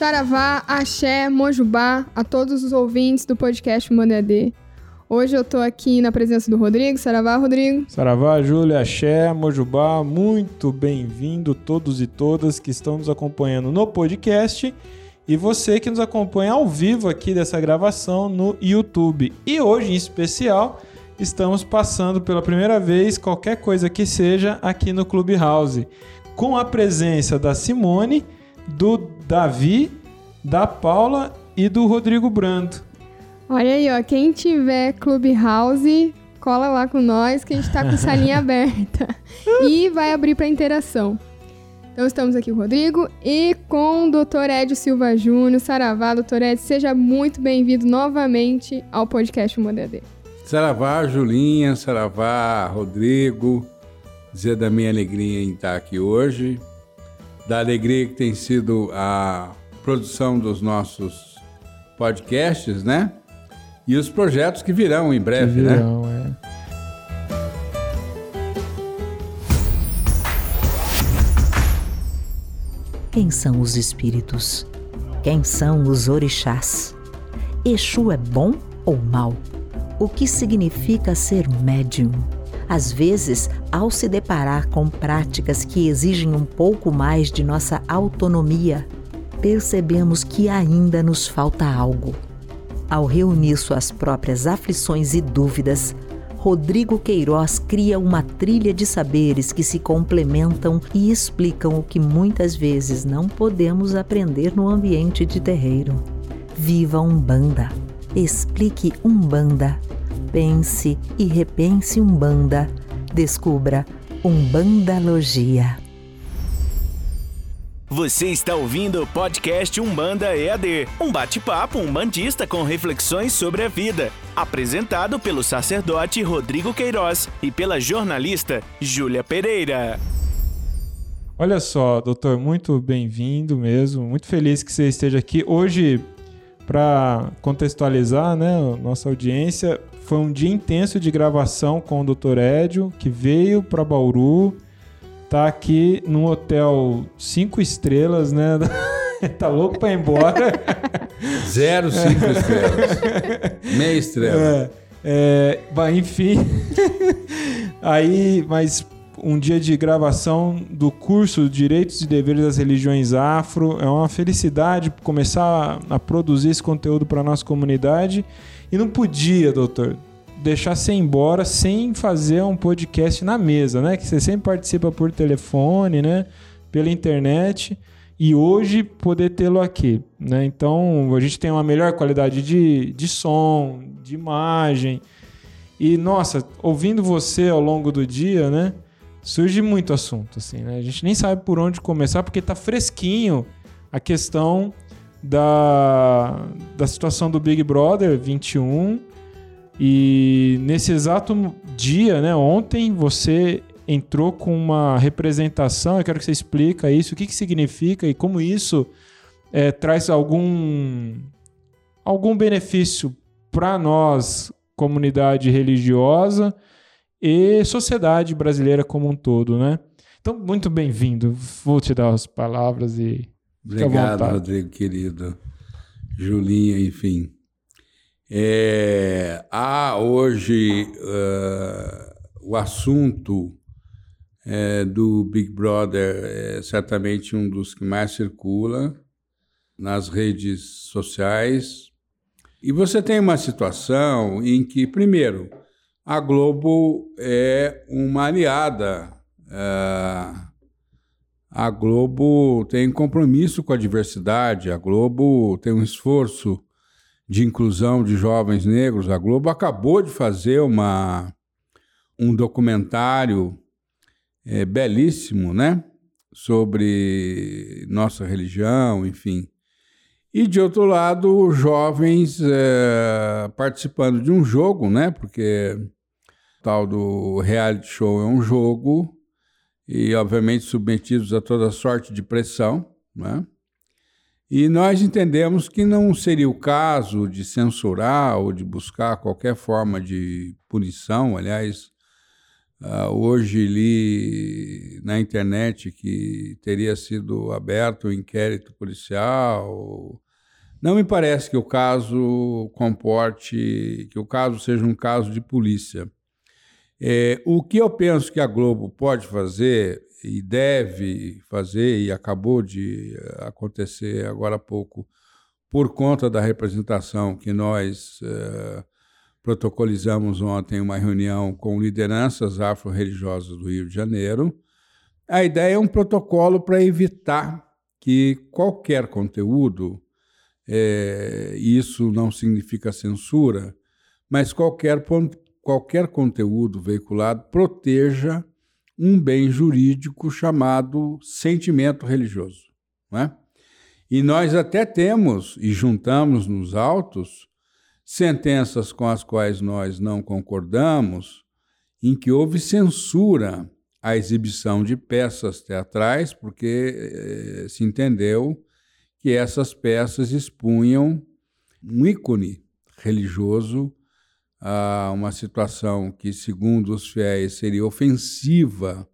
Saravá, Axé, Mojubá, a todos os ouvintes do podcast Mandadê. Hoje eu tô aqui na presença do Rodrigo. Saravá, Rodrigo. Saravá, Júlia, Axé, Mojubá, muito bem-vindo todos e todas que estão nos acompanhando no podcast e você que nos acompanha ao vivo aqui dessa gravação no YouTube. E hoje, em especial, estamos passando pela primeira vez, qualquer coisa que seja, aqui no Clubhouse, com a presença da Simone, do Davi, da Paula e do Rodrigo Brando. Olha aí, ó, quem tiver Clubhouse, cola lá com nós que a gente tá com salinha aberta. E vai abrir para interação. Então estamos aqui com o Rodrigo e com o Dr. Edio Silva Júnior. Saravá, Dr. Edio, seja muito bem-vindo novamente ao podcast Modede. Saravá, Julinha, Saravá, Rodrigo, dizer da minha alegria em estar aqui hoje, da alegria que tem sido a produção dos nossos podcasts, né? E os projetos que virão em breve, que virão, né? É. Quem são os espíritos? Quem são os orixás? Exu é bom ou mal? O que significa ser médium? Às vezes, ao se deparar com práticas que exigem um pouco mais de nossa autonomia, percebemos que ainda nos falta algo. Ao reunir suas próprias aflições e dúvidas, Rodrigo Queiroz cria uma trilha de saberes que se complementam e explicam o que muitas vezes não podemos aprender no ambiente de terreiro. Viva Umbanda! Explique Umbanda pense e repense Umbanda. Descubra Umbandalogia. Você está ouvindo o podcast Umbanda EAD, um bate-papo umbandista com reflexões sobre a vida, apresentado pelo sacerdote Rodrigo Queiroz e pela jornalista Júlia Pereira. Olha só, doutor, muito bem-vindo mesmo, muito feliz que você esteja aqui. Hoje, para contextualizar, né, nossa audiência, foi um dia intenso de gravação com o Dr. Edio, que veio para Bauru, tá aqui num hotel cinco estrelas, né? tá louco para ir embora. Zero cinco estrelas. Meia estrela. É, é, enfim. Aí, mas um dia de gravação do curso Direitos e Deveres das Religiões Afro. É uma felicidade começar a produzir esse conteúdo para nossa comunidade e não podia, doutor, deixar você embora sem fazer um podcast na mesa, né? Que você sempre participa por telefone, né? Pela internet. E hoje poder tê-lo aqui, né? Então a gente tem uma melhor qualidade de, de som, de imagem. E nossa, ouvindo você ao longo do dia, né? Surge muito assunto, assim, né? A gente nem sabe por onde começar porque tá fresquinho a questão da, da situação do Big Brother 21. E nesse exato dia, né, ontem, você entrou com uma representação. Eu quero que você explique isso, o que, que significa e como isso é, traz algum, algum benefício para nós, comunidade religiosa e sociedade brasileira como um todo, né? Então, muito bem-vindo. Vou te dar as palavras e Obrigado, Rodrigo, querido. Julinha, enfim. É, há hoje uh, o assunto é, do Big Brother é certamente um dos que mais circula nas redes sociais. E você tem uma situação em que, primeiro, a Globo é uma aliada. Uh, a Globo tem compromisso com a diversidade, a Globo tem um esforço de inclusão de jovens negros. A Globo acabou de fazer uma, um documentário é, belíssimo, né? Sobre nossa religião, enfim. E de outro lado, jovens é, participando de um jogo, né? Porque o tal do reality show é um jogo e, obviamente, submetidos a toda sorte de pressão. Né? E nós entendemos que não seria o caso de censurar ou de buscar qualquer forma de punição. Aliás, Uh, hoje li na internet que teria sido aberto um inquérito policial. Não me parece que o caso comporte, que o caso seja um caso de polícia. É, o que eu penso que a Globo pode fazer e deve fazer, e acabou de acontecer agora há pouco, por conta da representação que nós uh, protocolizamos ontem uma reunião com lideranças afro-religiosas do Rio de Janeiro. A ideia é um protocolo para evitar que qualquer conteúdo, é, isso não significa censura, mas qualquer, qualquer conteúdo veiculado proteja um bem jurídico chamado sentimento religioso. Não é? E nós até temos, e juntamos nos autos, sentenças com as quais nós não concordamos, em que houve censura à exibição de peças teatrais, porque eh, se entendeu que essas peças expunham um ícone religioso uma situação que, segundo os fiéis, seria ofensiva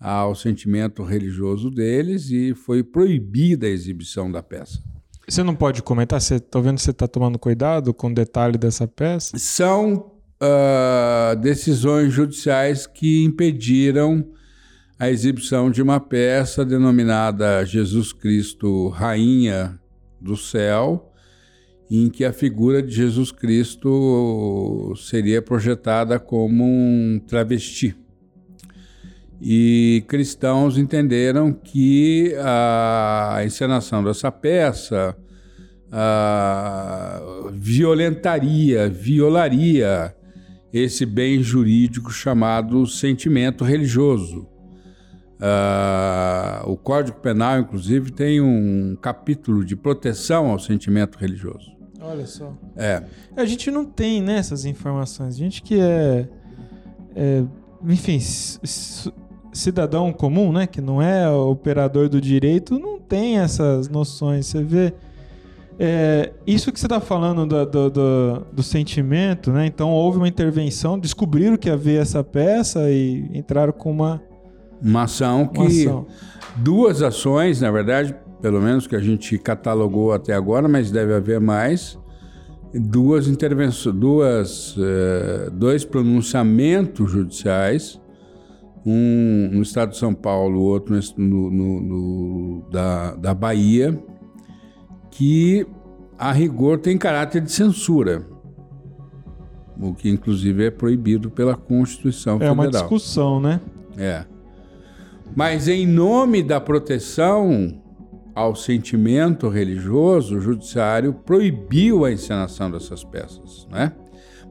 ao sentimento religioso deles e foi proibida a exibição da peça. Você não pode comentar? Você tá vendo que você está tomando cuidado com o detalhe dessa peça? São uh, decisões judiciais que impediram a exibição de uma peça denominada Jesus Cristo Rainha do Céu, em que a figura de Jesus Cristo seria projetada como um travesti. E cristãos entenderam que a encenação dessa peça violentaria, violaria esse bem jurídico chamado sentimento religioso. Uh, o Código Penal, inclusive, tem um capítulo de proteção ao sentimento religioso. Olha só. É. A gente não tem né, essas informações. A gente que é, é enfim, cidadão comum, né, que não é operador do direito, não tem essas noções. Você vê é, isso que você está falando do, do, do, do, sentimento, né? Então houve uma intervenção, descobriram que havia essa peça e entraram com uma. Uma ação que. Uma ação. Duas ações, na verdade, pelo menos que a gente catalogou até agora, mas deve haver mais. Duas intervenções, duas, uh, dois pronunciamentos judiciais, um no estado de São Paulo, outro no, no, no da, da Bahia, que a rigor tem caráter de censura, o que inclusive é proibido pela Constituição Federal. É uma discussão, né? É. Mas em nome da proteção ao sentimento religioso, o judiciário proibiu a encenação dessas peças, né?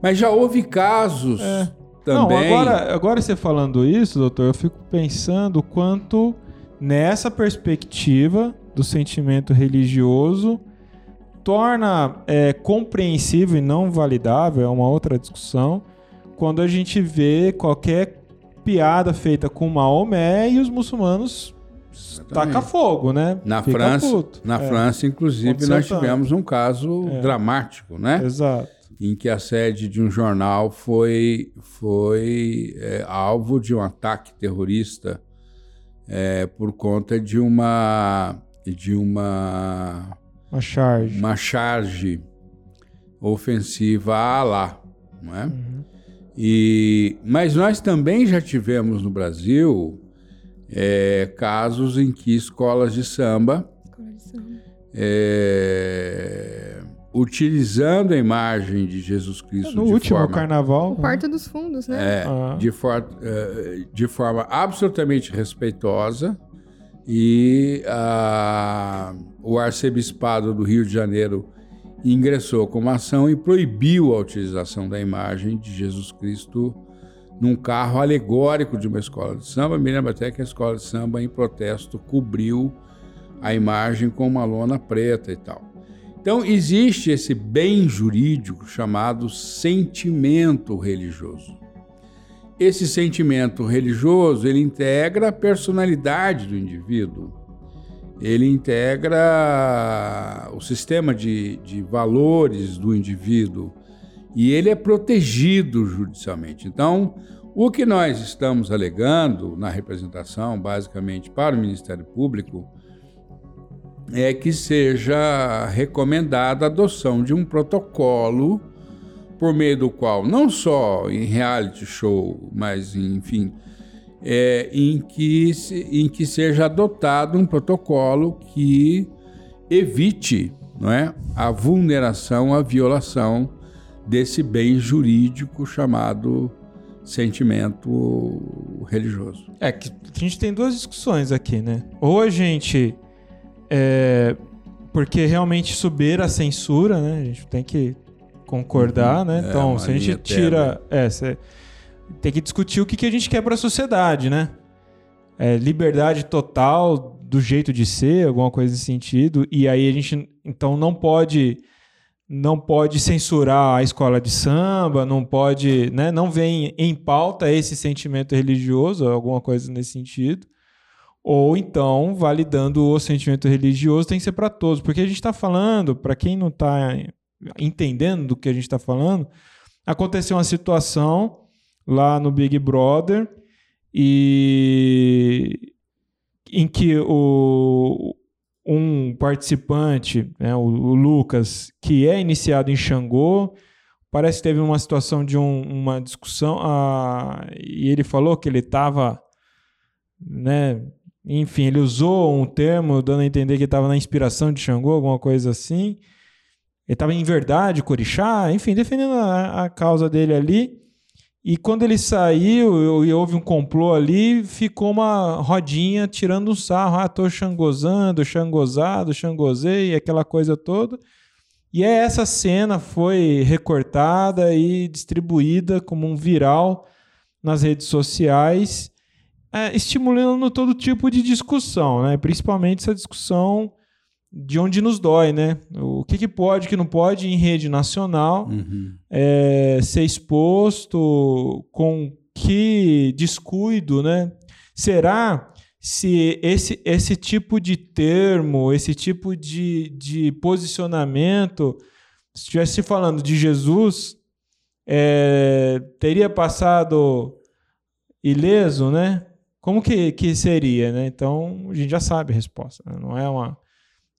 Mas já houve casos é. também. Não, agora, agora você falando isso, doutor, eu fico pensando quanto nessa perspectiva do sentimento religioso torna é, compreensível e não validável, é uma outra discussão, quando a gente vê qualquer piada feita com Maomé e os muçulmanos taca fogo, né? Na Fica França, puto. na é. França, inclusive, nós tivemos um caso é. dramático, né? Exato. Em que a sede de um jornal foi, foi é, alvo de um ataque terrorista é, por conta de uma de uma uma charge, uma charge ofensiva a Alá, não é? Uhum. E mas nós também já tivemos no Brasil é, casos em que escolas de samba, Escola de samba. É, utilizando a imagem de Jesus Cristo no de último forma, carnaval, o Porta dos Fundos, né? É, ah. de, for, é, de forma absolutamente respeitosa, e a, o arcebispado do Rio de Janeiro ingressou com uma ação e proibiu a utilização da imagem de Jesus Cristo num carro alegórico de uma escola de samba. Me lembro até que a escola de samba, em protesto, cobriu a imagem com uma lona preta e tal. Então, existe esse bem jurídico chamado sentimento religioso. Esse sentimento religioso, ele integra a personalidade do indivíduo. Ele integra o sistema de, de valores do indivíduo e ele é protegido judicialmente. Então, O que nós estamos alegando na representação, basicamente para o Ministério Público, é que seja recomendada a adoção de um protocolo por meio do qual, não só em reality show, mas enfim, é, em, que, em que seja adotado um protocolo que evite não é, a vulneração, a violação desse bem jurídico chamado sentimento religioso. É que a gente tem duas discussões aqui, né? Ou a gente. É, porque realmente subir a censura, né? A gente tem que concordar, uhum. né? É, então, se a gente tira. É, tem que discutir o que, que a gente quer para a sociedade, né? É, liberdade total do jeito de ser, alguma coisa nesse sentido. E aí a gente então não pode não pode censurar a escola de samba, não pode, né, não vem em pauta esse sentimento religioso, alguma coisa nesse sentido. Ou então, validando o sentimento religioso, tem que ser para todos. Porque a gente está falando, para quem não está entendendo do que a gente está falando, aconteceu uma situação lá no Big Brother e em que o, um participante, né, o, o, Lucas, que é iniciado em Xangô, parece que teve uma situação de um, uma discussão ah, e ele falou que ele estava, né, enfim, ele usou um termo dando a entender que estava na inspiração de Xangô, alguma coisa assim. Ele estava em verdade, Corixá, enfim, defendendo a, a causa dele ali. E quando ele saiu e houve um complô ali, ficou uma rodinha tirando um sarro. Ah, tô xangozando, xangozado, xangozei, aquela coisa toda. E essa cena foi recortada e distribuída como um viral nas redes sociais, é, estimulando todo tipo de discussão, né? principalmente essa discussão de onde nos dói, né? O que, que pode, o que não pode em rede nacional uhum. é, ser exposto, com que descuido, né? Será se esse, esse tipo de termo, esse tipo de, de posicionamento, se estivesse falando de Jesus, é, teria passado ileso, né? Como que, que seria, né? Então, a gente já sabe a resposta. Né? Não é uma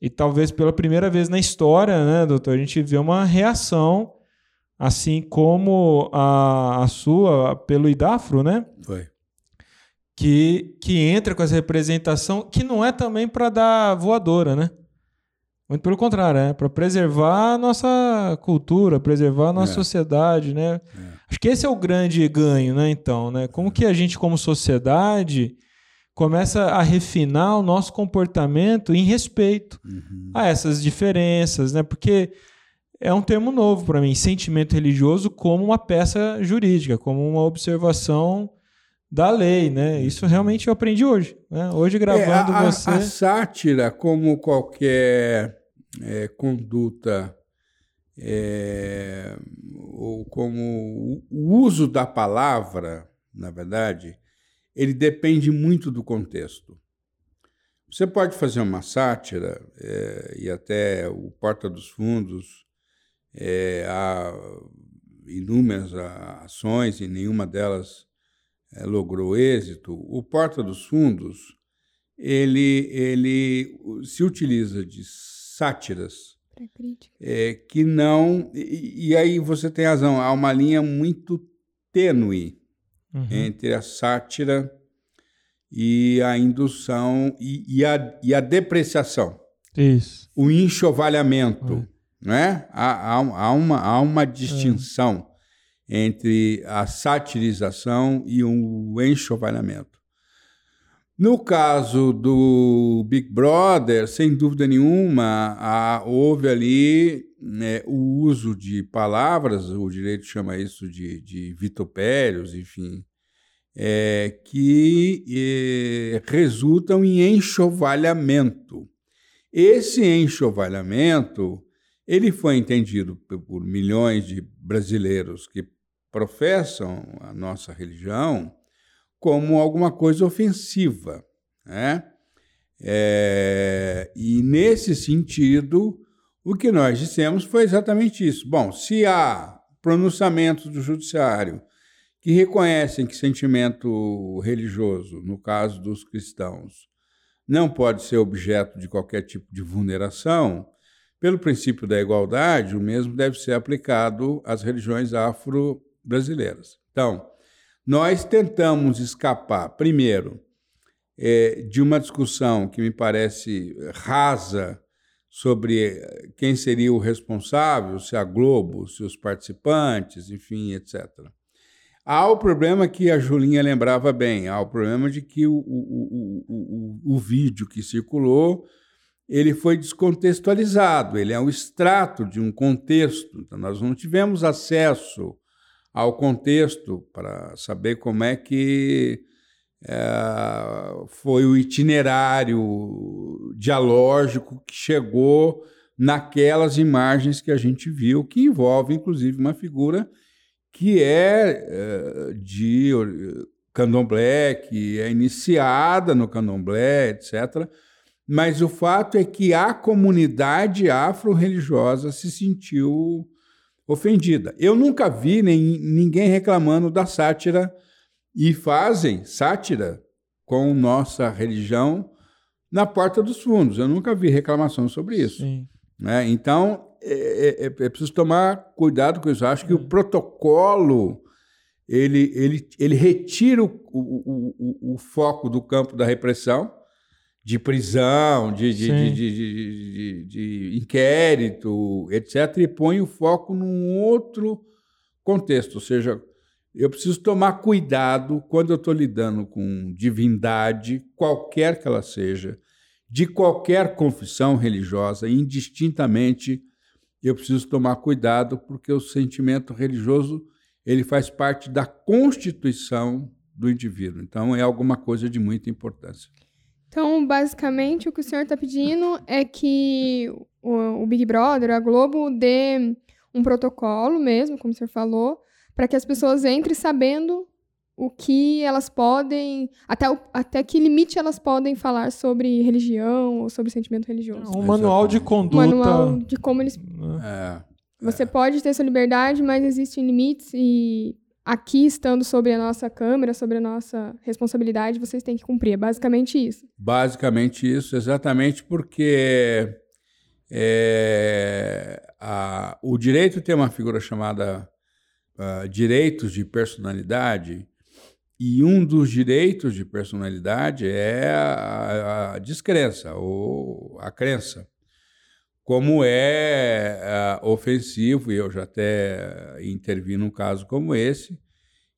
e talvez pela primeira vez na história, né, doutor, a gente vê uma reação, assim como a, a sua, pelo IDAFRO, né? Foi. Que, que entra com essa representação, que não é também para dar voadora, né? Muito pelo contrário, é para preservar a nossa cultura, preservar a nossa é. sociedade, né? É. Acho que esse é o grande ganho, né? Então, né? Como que a gente, como sociedade, começa a refinar o nosso comportamento em respeito uhum. a essas diferenças, né? Porque é um termo novo para mim, sentimento religioso como uma peça jurídica, como uma observação da lei, né? Isso realmente eu aprendi hoje, né? Hoje gravando é, a, você. A sátira, como qualquer é, conduta é, ou como o uso da palavra, na verdade, ele depende muito do contexto. Você pode fazer uma sátira, é, e até o Porta dos Fundos, é, há inúmeras ações e nenhuma delas é, logrou êxito. O Porta dos Fundos, ele, ele se utiliza de sátiras é, que não... E, e aí você tem razão, há uma linha muito tênue uhum. entre a sátira e a indução e, e, a, e a depreciação. Isso. O enxovalhamento. Uhum. Né? Há, há, há, uma, há uma distinção entre a satirização e o enxovalhamento. No caso do Big Brother, sem dúvida nenhuma, houve ali né, o uso de palavras, o direito chama isso de, de vitupérios, enfim, é, que é, resultam em enxovalhamento. Esse enxovalhamento ele foi entendido por milhões de brasileiros que professam a nossa religião como alguma coisa ofensiva, né? É, e nesse sentido, o que nós dissemos foi exatamente isso. Bom, se há pronunciamentos do judiciário que reconhecem que sentimento religioso, no caso dos cristãos, não pode ser objeto de qualquer tipo de vulneração, pelo princípio da igualdade, o mesmo deve ser aplicado às religiões afro-brasileiras. Então, nós tentamos escapar, primeiro, é, de uma discussão que me parece rasa sobre quem seria o responsável, se a Globo, se os participantes, enfim, etc. Há o problema que a Julinha lembrava bem, há o problema de que o, o, o, o, vídeo que circulou ele foi descontextualizado, ele é um extrato de um contexto, então nós não tivemos acesso ao contexto para saber como é que é, foi o itinerário dialógico que chegou naquelas imagens que a gente viu, que envolve inclusive uma figura que é, é de candomblé, que é iniciada no candomblé, etc. Mas o fato é que a comunidade afro-religiosa se sentiu ofendida. Eu nunca vi nem, ninguém reclamando da sátira e fazem sátira com nossa religião na porta dos fundos. Eu nunca vi reclamação sobre isso. Né? Então, é, é, é, preciso tomar cuidado com isso. Eu acho que o é. protocolo ele, ele, ele retira o, o, o, o, foco do campo da repressão, de prisão, de, de, de, inquérito, etc., e põe o foco num outro contexto, ou seja, eu preciso tomar cuidado quando eu estou lidando com divindade, qualquer que ela seja, de qualquer confissão religiosa, indistintamente, eu preciso tomar cuidado porque o sentimento religioso ele faz parte da constituição do indivíduo. Então, é alguma coisa de muita importância. Então, basicamente, o que o senhor está pedindo é que o, o Big Brother, a Globo, dê um protocolo mesmo, como o senhor falou, para que as pessoas entrem sabendo o que elas podem, até, o, até que limite elas podem falar sobre religião ou sobre sentimento religioso. Um manual de conduta. Um manual de como eles. É, Você é. pode ter sua liberdade, mas existem limites e aqui, estando sobre a nossa câmera, sobre a nossa responsabilidade, vocês têm que cumprir. É basicamente isso. Basicamente isso, exatamente porque é, a, o direito tem uma figura chamada uh, direitos de personalidade, e um dos direitos de personalidade é a, a descrença ou a crença. Como é uh, ofensivo, e eu já até intervi num caso como esse,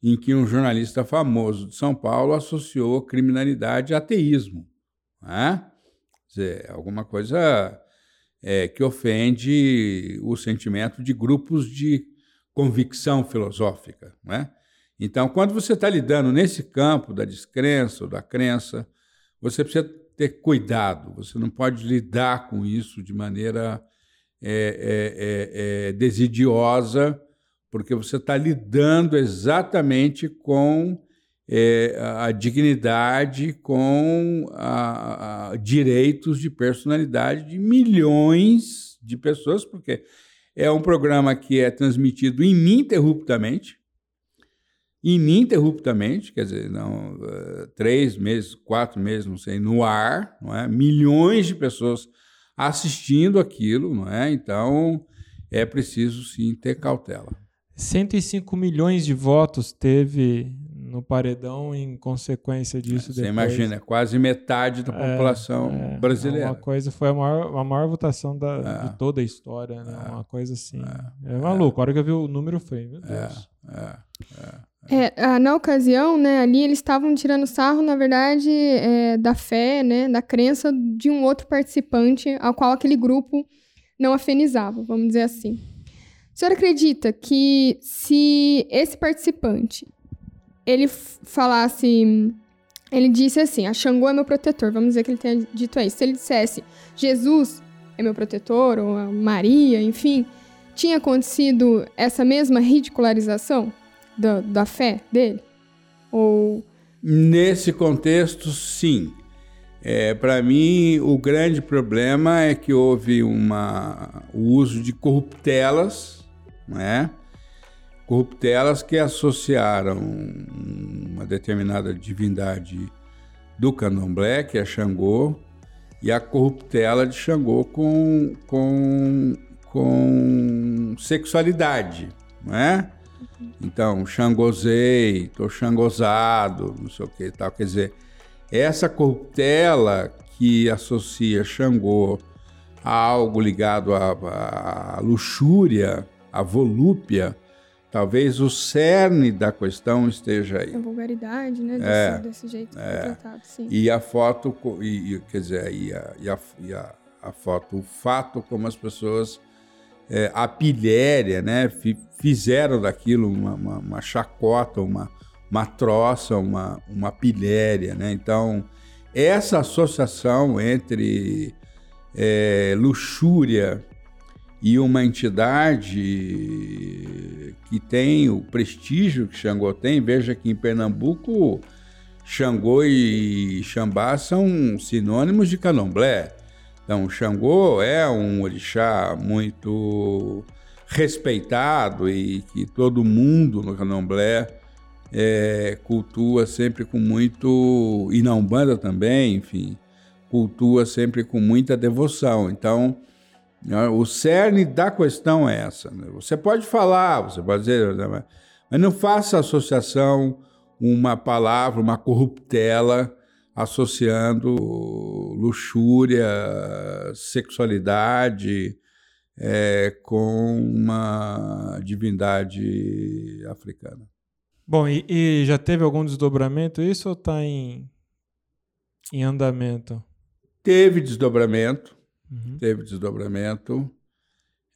em que um jornalista famoso de São Paulo associou criminalidade a ateísmo. Né? Quer dizer, alguma coisa é, que ofende o sentimento de grupos de convicção filosófica. Né? Então, quando você está lidando nesse campo da descrença ou da crença, você precisa ter cuidado, você não pode lidar com isso de maneira é, é, é, é desidiosa, porque você está lidando exatamente com é, a dignidade, com a, a direitos de personalidade de milhões de pessoas, porque é um programa que é transmitido ininterruptamente, ininterruptamente, quer dizer, não, uh, três meses, quatro meses, não sei, no ar, não é? milhões de pessoas assistindo aquilo, não é? Então é preciso sim ter cautela. 105 milhões de votos teve no paredão em consequência disso. É, você imagina, quase metade da é, população é, brasileira. Uma coisa foi a maior, a maior votação da, é. de toda a história, né? É. Uma coisa assim. É, maluco. A hora que eu vi o número foi, meu Deus. É, na ocasião, né, ali eles estavam tirando sarro, na verdade, da fé, né, da crença de um outro participante ao qual aquele grupo não afenizava, vamos dizer assim. O senhor acredita que se esse participante ele falasse. Ele disse assim: a Xangô é meu protetor. Vamos dizer que ele tenha dito isso. Se ele dissesse Jesus é meu protetor, ou Maria, enfim, tinha acontecido essa mesma ridicularização da, da fé dele? Ou. Nesse contexto, sim. É, Para mim, o grande problema é que houve uma, o uso de corruptelas, né? corruptelas que associaram uma determinada divindade do candomblé, que é Xangô, e a corruptela de Xangô com, com, com sexualidade, não é? Então, xangozei, tô xangozado, não sei o que tal. Quer dizer, essa corruptela que associa Xangô a algo ligado à, à luxúria, à volúpia, talvez o cerne da questão esteja aí. A vulgaridade, né? Desse, é, desse jeito é. tratado, sim. E a foto, e, quer dizer, e a, e a, e a, a foto, o fato como as pessoas, é, a pilhéria, né? Fizeram daquilo uma, uma, uma chacota, uma, uma troça, uma, uma pilhéria, né? Então, essa associação entre é, luxúria e uma entidade que tem o prestígio que Xangô tem, veja que em Pernambuco Xangô e Xambá são sinônimos de candomblé. Então, Xangô é um orixá muito respeitado e que todo mundo no candomblé é, cultua sempre com muito. e na Umbanda também, enfim, cultua sempre com muita devoção. Então, né? O cerne da questão é essa. Né? Você pode falar, você pode dizer, mas não faça associação uma palavra, uma corruptela associando luxúria, sexualidade é, com uma divindade africana. Bom, e, e já teve algum desdobramento isso ou está em, em andamento? Teve desdobramento, uhum. teve desdobramento.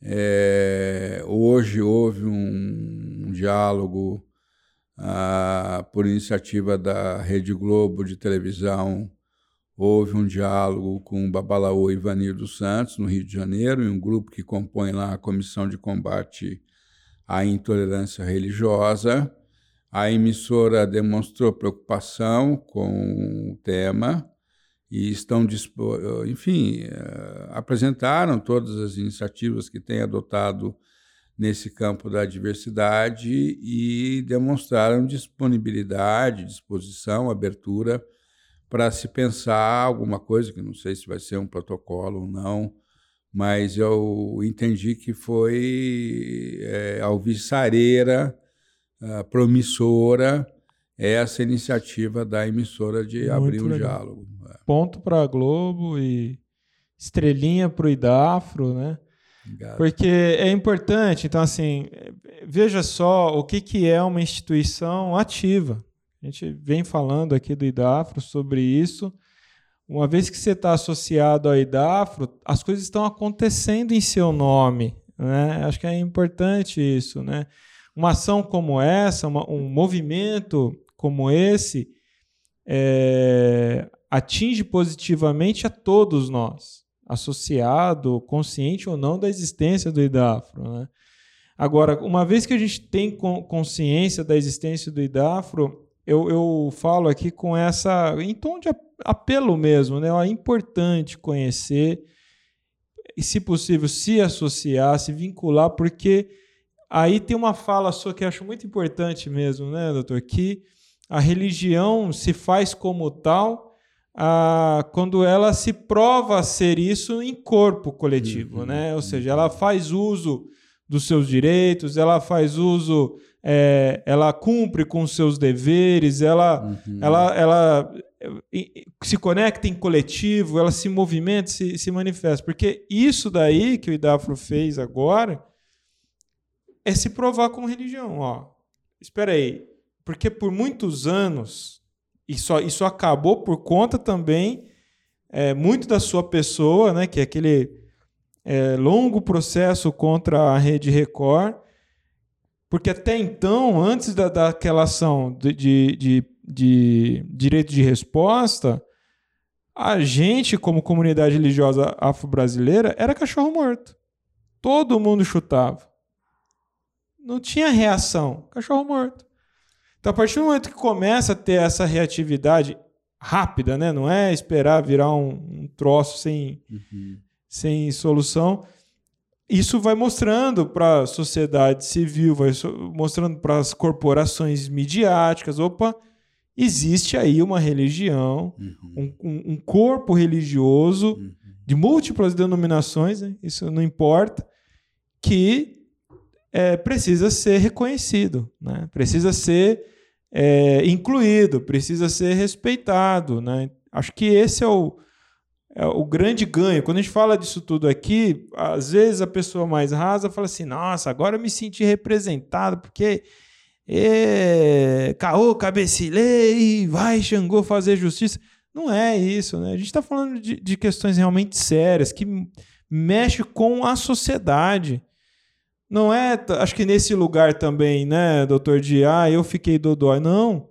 É, hoje houve um, um diálogo ah, por iniciativa da Rede Globo de televisão. Houve um diálogo com Babalaô Ivanir dos Santos, no Rio de Janeiro, e um grupo que compõe lá a Comissão de Combate à Intolerância Religiosa. A emissora demonstrou preocupação com o tema e estão enfim eh, apresentaram todas as iniciativas que têm adotado nesse campo da diversidade e demonstraram disponibilidade, disposição, abertura para se pensar alguma coisa que não sei se vai ser um protocolo ou não, mas eu entendi que foi é, alvissareira, uh, promissora essa iniciativa da emissora de Muito abrir um legal. diálogo ponto para a Globo e estrelinha para o Idafro, né? Obrigado. Porque é importante, então assim, veja só o que, que é uma instituição ativa. A gente vem falando aqui do Idafro sobre isso. Uma vez que você está associado ao Idafro, as coisas estão acontecendo em seu nome. Né? Acho que é importante isso. Né? Uma ação como essa, uma, um movimento como esse, é, atinge positivamente a todos nós, associado, consciente ou não da existência do IDAFRO. Né? Agora, uma vez que a gente tem consciência da existência do IDAFRO, eu, eu falo aqui com essa, em tom de apelo mesmo, né? É importante conhecer e, se possível, se associar, se vincular, porque aí tem uma fala sua que eu acho muito importante mesmo, né, doutor? Que a religião se faz como tal ah, quando ela se prova ser isso em corpo coletivo, uhum, né? Ou seja, ela faz uso dos seus direitos, ela faz uso, é, ela cumpre com os seus deveres, ela, uhum. ela, ela se conecta em coletivo, ela se movimenta, se, se manifesta. Porque isso daí que o Idafro fez agora é se provar como religião. Ó, espera aí, porque por muitos anos isso, isso acabou por conta também é, muito da sua pessoa, né, que é aquele é, longo processo contra a Rede Record, porque até então, antes da, daquela ação de, de, de, de direito de resposta, a gente, como comunidade religiosa afro-brasileira, era cachorro morto. Todo mundo chutava. Não tinha reação. Cachorro morto. Então, a partir do momento que começa a ter essa reatividade rápida, né? não é esperar virar um, um troço sem, uhum. sem solução, isso vai mostrando para a sociedade civil, vai mostrando para as corporações midiáticas, opa, existe aí uma religião, uhum. um, um, corpo religioso uhum. de múltiplas denominações, né? isso não importa, que é, precisa ser reconhecido, né? precisa ser é, incluído, precisa ser respeitado. Né? Acho que esse é o, é o grande ganho. Quando a gente fala disso tudo aqui, às vezes a pessoa mais rasa fala assim: nossa, agora eu me senti representado, porque é, caô, cabecilei, vai Xangô fazer justiça. Não é isso, né? A gente está falando de, de, questões realmente sérias que mexe com a sociedade. Não é, acho que nesse lugar também, né, doutor de, ah, eu fiquei dodói. Não.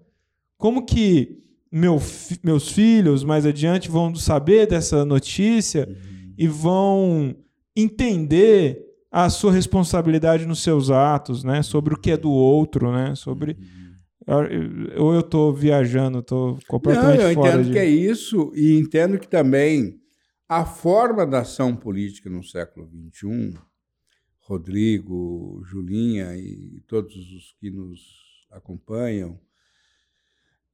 Como que meu, meus filhos mais adiante vão saber dessa notícia uhum. e vão entender a sua responsabilidade nos seus atos, né? Sobre o que é do outro, né? Sobre uhum. ou eu estou viajando, estou completamente Não, eu fora entendo de... que é isso e entendo que também a forma da ação política no século XXI, Rodrigo, Julinha e todos os que nos acompanham,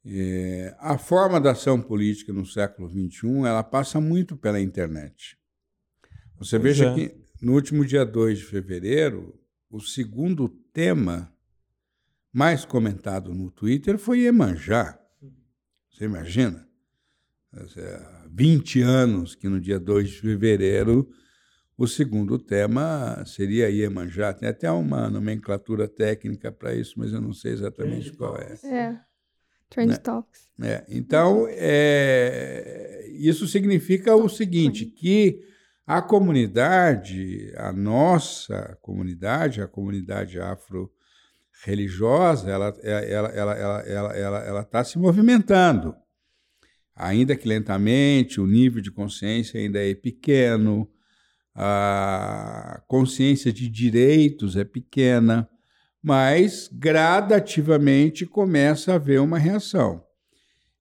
é, a forma da ação política no século XXI ela passa muito pela internet. Você pois veja é. que no último dia 2 de fevereiro, o segundo tema mais comentado no Twitter foi Iemanjá. Você imagina? 20 anos que no dia 2 de fevereiro o segundo tema seria Iemanjá. Tem até uma nomenclatura técnica para isso, mas eu não sei exatamente qual é. É. Trend né? Talks. É. Então, é, isso significa o seguinte, que a comunidade, a nossa comunidade, a comunidade afro-religiosa, ela está ela, ela, ela, ela, ela, ela tá se movimentando. Ainda que lentamente, o nível de consciência ainda é pequeno, a consciência de direitos é pequena, mas gradativamente começa a haver uma reação.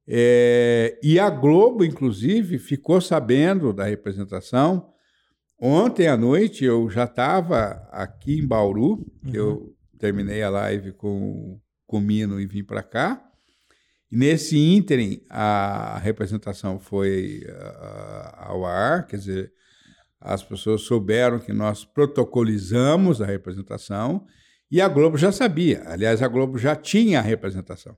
É, e a Globo, inclusive, ficou sabendo da representação. Ontem à noite eu já estava aqui em Bauru, uhum. eu terminei a live com, com o Mino e vim para cá. E nesse ínterim, a representação foi uh, ao ar, quer dizer, as pessoas souberam que nós protocolizamos a representação e a Globo já sabia. Aliás, a Globo já tinha a representação.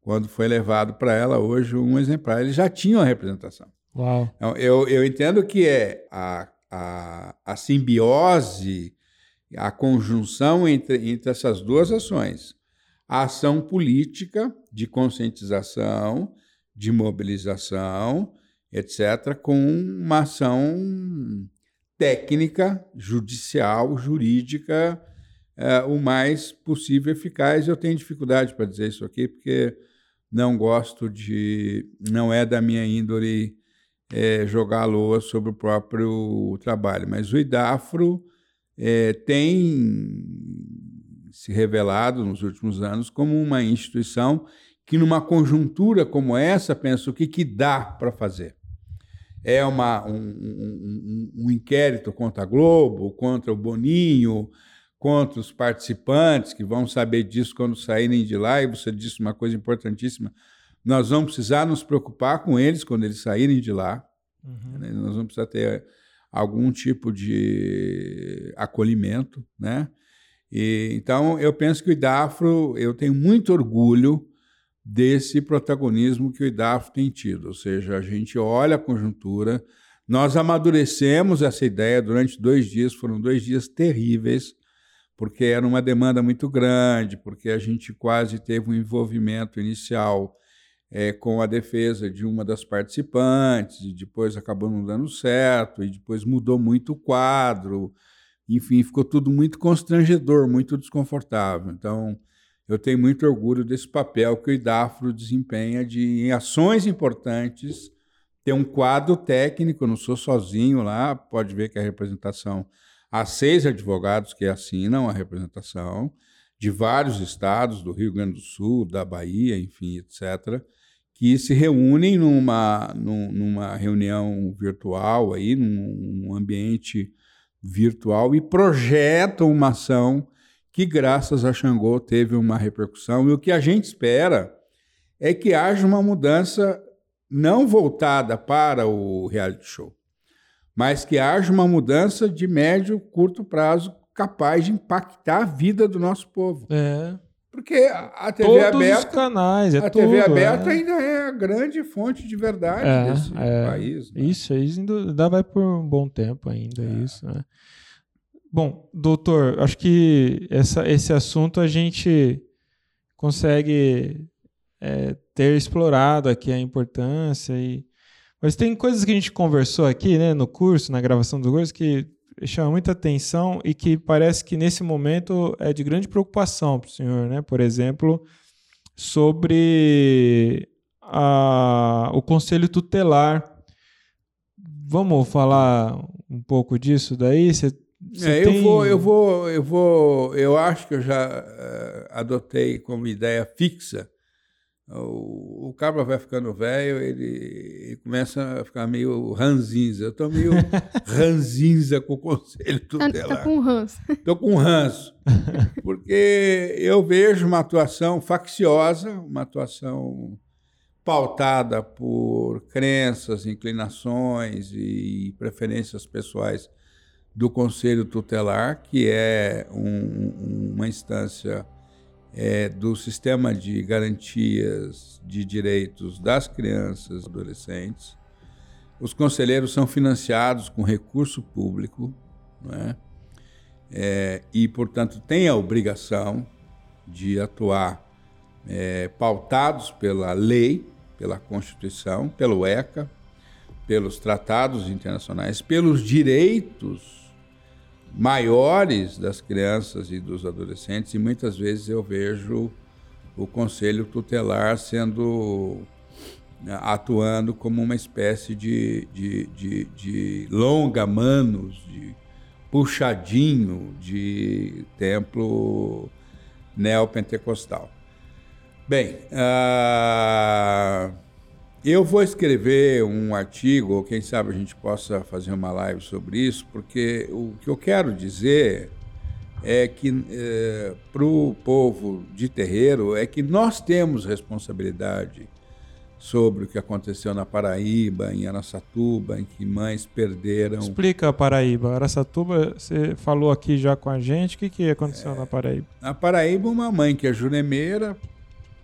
Quando foi levado para ela hoje um exemplar, eles já tinham a representação. Uau. Então, eu, eu entendo que é a, a, a simbiose, a conjunção entre, entre essas duas ações. A ação política de conscientização, de mobilização, etc., com uma ação técnica, judicial, jurídica, é, o mais possível eficaz. Eu tenho dificuldade para dizer isso aqui, porque não gosto de. não é da minha índole é, jogar a loa sobre o próprio trabalho. Mas o IDAFRO é, tem se revelado nos últimos anos como uma instituição que, numa conjuntura como essa, pensa o que, que dá para fazer. É uma, um, um, um inquérito contra a Globo, contra o Boninho, contra os participantes, que vão saber disso quando saírem de lá, e você disse uma coisa importantíssima: nós vamos precisar nos preocupar com eles quando eles saírem de lá, uhum. né? nós vamos precisar ter algum tipo de acolhimento, né? E, então, eu penso que o IDAFRO, eu tenho muito orgulho desse protagonismo que o IDAFRO tem tido, ou seja, a gente olha a conjuntura, nós amadurecemos essa ideia durante dois dias, foram dois dias terríveis, porque era uma demanda muito grande, porque a gente quase teve um envolvimento inicial é, com a defesa de uma das participantes, e depois acabou não dando certo, e depois mudou muito o quadro, enfim, ficou tudo muito constrangedor, muito desconfortável. Então, eu tenho muito orgulho desse papel que o IDAFRO desempenha de, em ações importantes, ter um quadro técnico, não sou sozinho lá, pode ver que a representação Há seis advogados que assinam a representação de vários estados, do Rio Grande do Sul, da Bahia, enfim, etc., que se reúnem numa, numa reunião virtual, aí, num ambiente virtual e projetam uma ação que, graças a Xangô, teve uma repercussão. E o que a gente espera é que haja uma mudança não voltada para o reality show, mas que haja uma mudança de médio, curto prazo capaz de impactar a vida do nosso povo. É. Porque a TV Todos aberta. os canais, é a tudo, TV aberta é. ainda é a grande fonte de verdade É, desse é. país. né? Isso, isso ainda ainda vai por um bom tempo ainda, isso. né? Bom, doutor, acho que essa, esse assunto a gente consegue é, ter explorado aqui a importância e mas tem coisas que a gente conversou aqui, né, no curso, na gravação do curso, que chama muita atenção e que parece que nesse momento é de grande preocupação para o senhor, né? Por exemplo, sobre a, o conselho tutelar. Vamos falar um pouco disso daí? Você, É, tem- eu vou, eu vou, eu vou, eu acho que eu já eh, adotei como ideia fixa. O, o cabra vai ficando velho, ele, ele começa a ficar meio ranzinza. Eu estou meio ranzinza com o conselho Tá, tutelar. tá com ranço. Estou com ranço, porque eu vejo uma atuação facciosa, uma atuação pautada por crenças, inclinações e preferências pessoais do Conselho Tutelar, que é um- uma instância é, do sistema de garantias de direitos das crianças e adolescentes. Os conselheiros são financiados com recurso público, não é? É, e, portanto, têm a obrigação de atuar é, pautados pela lei, pela Constituição, pelo ECA, pelos tratados internacionais, pelos direitos maiores das crianças e dos adolescentes, e muitas vezes eu vejo o Conselho Tutelar sendo né, atuando como uma espécie de, de, de, de longa-manos, de puxadinho de templo neopentecostal. Bem, ah, eu vou escrever um artigo, ou quem sabe a gente possa fazer uma live sobre isso, porque o que eu quero dizer é que para o povo de terreiro é que nós temos responsabilidade sobre o que aconteceu na Paraíba, em Araçatuba, em que mães perderam. Explica a Paraíba. Araçatuba, você falou aqui já com a gente. O que, que aconteceu na Paraíba? Na Paraíba, uma mãe que é juremeira,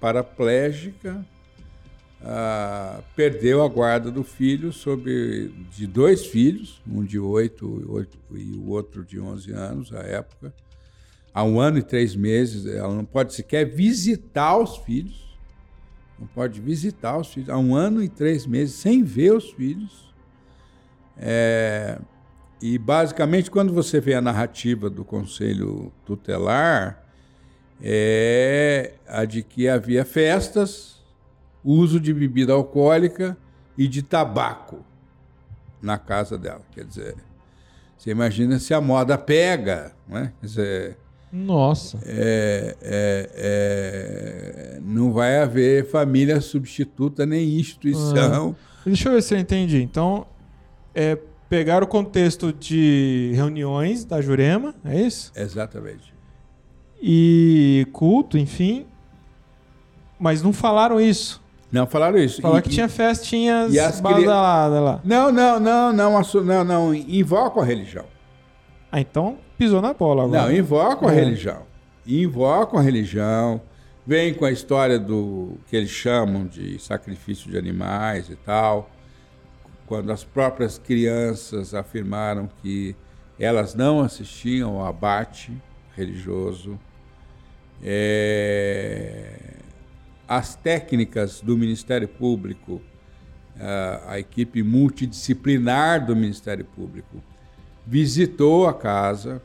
paraplégica, ah, perdeu a guarda do filho sobre de dois filhos, um de 8, e o outro de 11 anos à época. Há um ano e três meses, ela não pode sequer visitar os filhos. Não pode visitar os filhos. Há um ano e três meses sem ver os filhos. É, e basicamente, quando você vê a narrativa do Conselho Tutelar, é a de que havia festas, uso de bebida alcoólica e de tabaco na casa dela. Quer dizer, você imagina se a moda pega, né? Quer dizer, Nossa. é, é, é, não vai haver família substituta nem instituição. Deixa eu ver se eu entendi. Então, é pegar o contexto de reuniões da Jurema, é isso? Exatamente. E culto, enfim. Mas não falaram isso. Não falaram isso. Falaram que e- tinha festinhas e as badaladas lá. Não, não, não, não, não, não, invocam a religião. Ah, então pisou na bola agora. Não, invocam a É. religião. Invocam a religião, vem com a história do que eles chamam de sacrifício de animais e tal, quando as próprias crianças afirmaram que elas não assistiam ao abate religioso. É, As técnicas do Ministério Público, a- a equipe multidisciplinar do Ministério Público, visitou a casa,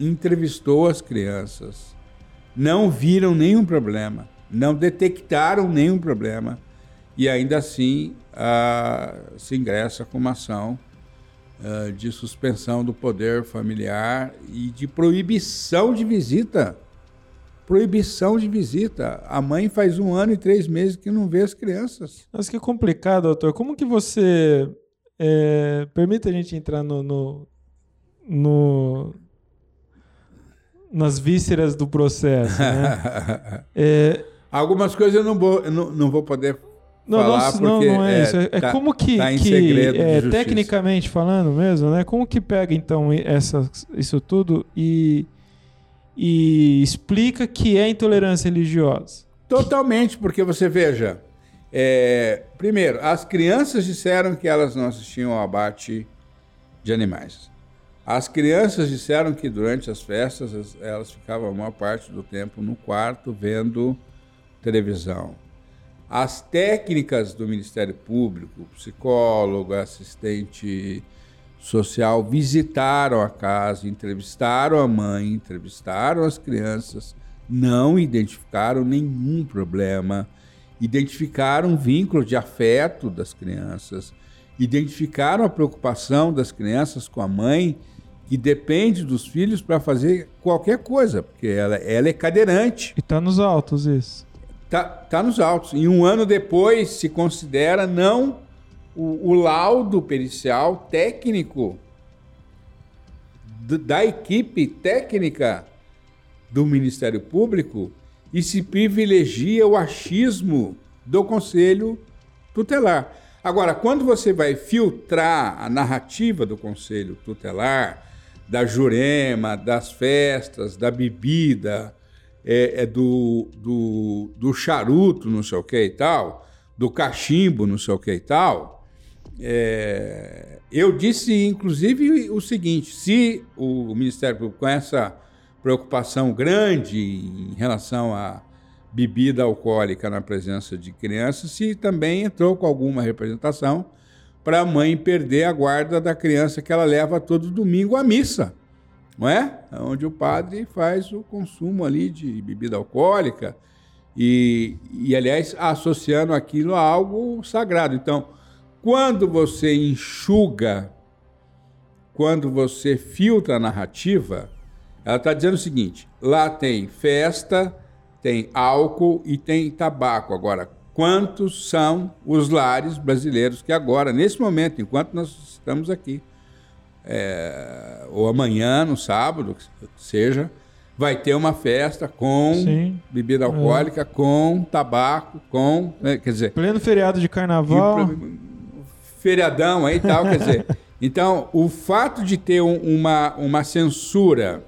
entrevistou as crianças, não viram nenhum problema, não detectaram nenhum problema e ainda assim ah, se ingressa com uma ação ah, de suspensão do poder familiar e de proibição de visita. Proibição de visita. A mãe faz um ano e três meses que não vê as crianças. Mas que complicado, doutor. Como que você. É, permita a gente entrar no, no, no nas vísceras do processo, né? é, Algumas coisas eu não vou, eu não, não vou poder não, falar não, porque não, não é, é, isso. É, tá- como que, tá que é, tecnicamente falando mesmo, né? Como que pega então essa, isso tudo e, e explica que é intolerância religiosa? Totalmente, porque você veja. é, primeiro, as crianças disseram que elas não assistiam ao abate de animais. As crianças disseram que durante as festas as- elas ficavam a maior parte do tempo no quarto vendo televisão. As técnicas do Ministério Público, psicólogo, assistente social, visitaram a casa, entrevistaram a mãe, entrevistaram as crianças, não identificaram nenhum problema, identificaram vínculo de afeto das crianças, identificaram a preocupação das crianças com a mãe, que depende dos filhos para fazer qualquer coisa, porque ela, ela é cadeirante. E tá nos autos isso. Tá, tá nos autos. E um ano depois se considera não o, o laudo pericial técnico da equipe técnica do Ministério Público e se privilegia o achismo do Conselho Tutelar. Agora, quando você vai filtrar a narrativa do Conselho Tutelar, da Jurema, das festas, da bebida, é, é do, do, do charuto, não sei o que e tal, do cachimbo, não sei o que e tal, é, eu disse, inclusive, o seguinte: se o Ministério Público, com essa preocupação grande em relação à bebida alcoólica na presença de crianças, se também entrou com alguma representação para a mãe perder a guarda da criança que ela leva todo domingo à missa, não é? Onde o padre faz o consumo ali de bebida alcoólica e, e aliás, associando aquilo a algo sagrado. Então, quando você enxuga, quando você filtra a narrativa, ela está dizendo o seguinte: lá tem festa, tem álcool e tem tabaco. Agora, quantos são os lares brasileiros que agora, nesse momento, enquanto nós estamos aqui, é, ou amanhã, no sábado, seja, vai ter uma festa com Sim. bebida alcoólica, com tabaco, com. né, quer dizer, Pleno feriado de e carnaval. pra- feriadão aí e tal, quer dizer. Então, o fato de ter um- uma, uma censura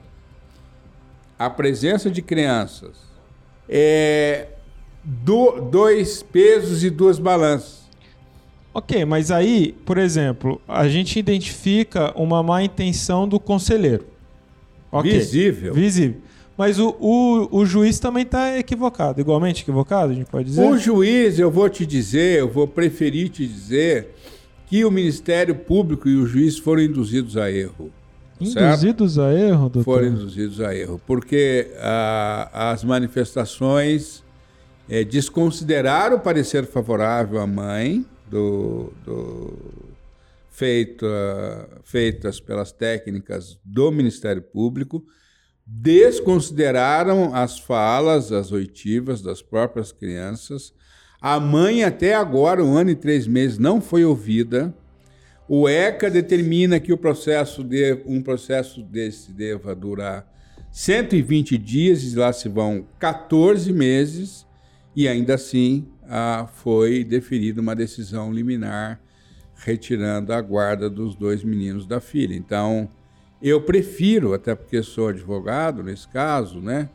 à presença de crianças é do- dois pesos e duas balanças. Ok, mas aí, por exemplo, a gente identifica uma má intenção do conselheiro. Ok. Visível. Visível. Mas o, o, o juiz também está equivocado, igualmente equivocado, a gente pode dizer? O juiz, eu vou te dizer, eu vou preferir te dizer que o Ministério Público e o juiz foram induzidos a erro. certo? Induzidos a erro, doutor? foram induzidos a erro, porque ah, as manifestações eh, desconsideraram o parecer favorável à mãe do, do- feito, ah, feitas pelas técnicas do Ministério Público, desconsideraram as falas, as oitivas das próprias crianças. A mãe até agora, um ano e três meses, não foi ouvida. O ECA determina que o processo de, um processo desse deva durar 120 dias, e lá se vão 14 meses, e ainda assim ah, foi deferida uma decisão liminar retirando a guarda dos dois meninos da filha. Então, eu prefiro, até porque sou advogado nesse caso, né?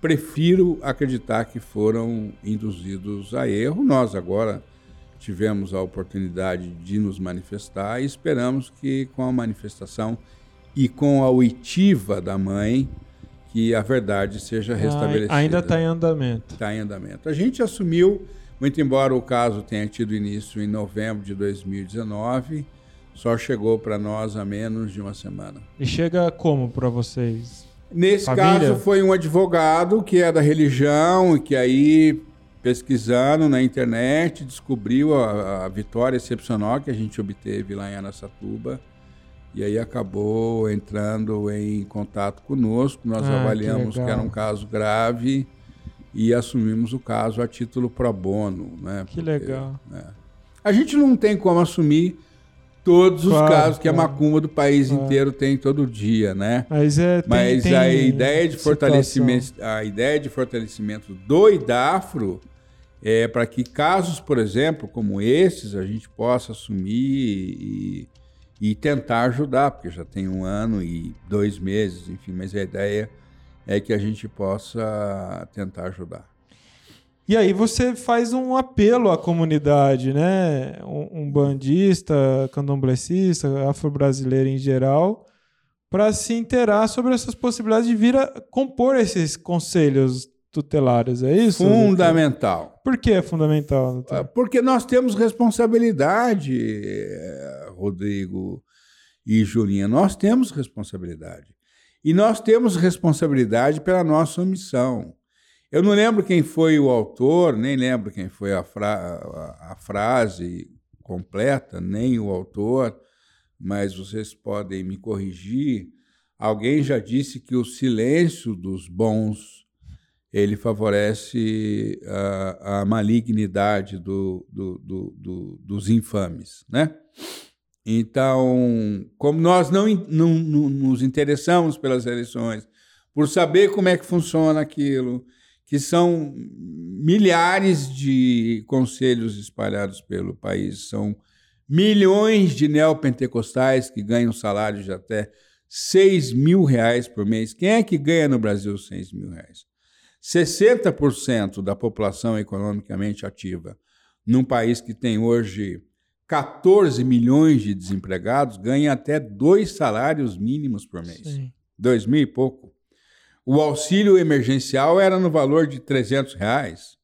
Prefiro acreditar que foram induzidos a erro. Nós agora tivemos a oportunidade de nos manifestar e esperamos que com a manifestação e com a oitiva da mãe que a verdade seja restabelecida. Ainda está em andamento. Está em andamento. A gente assumiu, muito embora o caso tenha tido início em novembro de 2019, só chegou para nós há menos de uma semana. E chega como para vocês? Nesse Família? caso, foi um advogado que é da religião e que aí, pesquisando na internet, descobriu a, a vitória excepcional que a gente obteve lá em Araçatuba. E aí acabou entrando em contato conosco. Nós Ah, que avaliamos que, legal. era um caso grave e assumimos o caso a título pro bono. Né? Que Porque, legal. né, A gente não tem como assumir todos os Claro, casos que a claro. macumba do país Claro. inteiro tem todo dia, né? Mas é. tem- Mas tem a ideia de situação. fortalecimento, a ideia de fortalecimento do IDAFRO é para que casos, por exemplo, como esses, a gente possa assumir e, e tentar ajudar, porque já tem um ano e dois meses, enfim, mas a ideia é que a gente possa tentar ajudar. E aí você faz um apelo à comunidade, né? Um, um bandista, candomblessista, afro-brasileiro em geral, para se inteirar sobre essas possibilidades de vir a compor esses conselhos tutelares, é isso? Fundamental. Por que é fundamental? Ah, doutor? Porque nós temos responsabilidade, Rodrigo e Julinha, nós temos responsabilidade. E nós temos responsabilidade pela nossa omissão. Eu não lembro quem foi o autor, nem lembro quem foi a, fra- a- frase completa, nem o autor, mas vocês podem me corrigir. Alguém já disse que o silêncio dos bons ele favorece a, a malignidade do, do- do- do- dos infames, né? Então, como nós não, não- não nos interessamos pelas eleições, por saber como é que funciona aquilo, que são milhares de conselhos espalhados pelo país, são milhões de neopentecostais que ganham salários de até 6 mil reais por mês. Quem é que ganha no Brasil 6 mil reais? 60% da população economicamente ativa num país que tem hoje 14 milhões de desempregados ganha até dois salários mínimos por mês. Sim. Dois mil e pouco. O auxílio emergencial era no valor de 300 reais.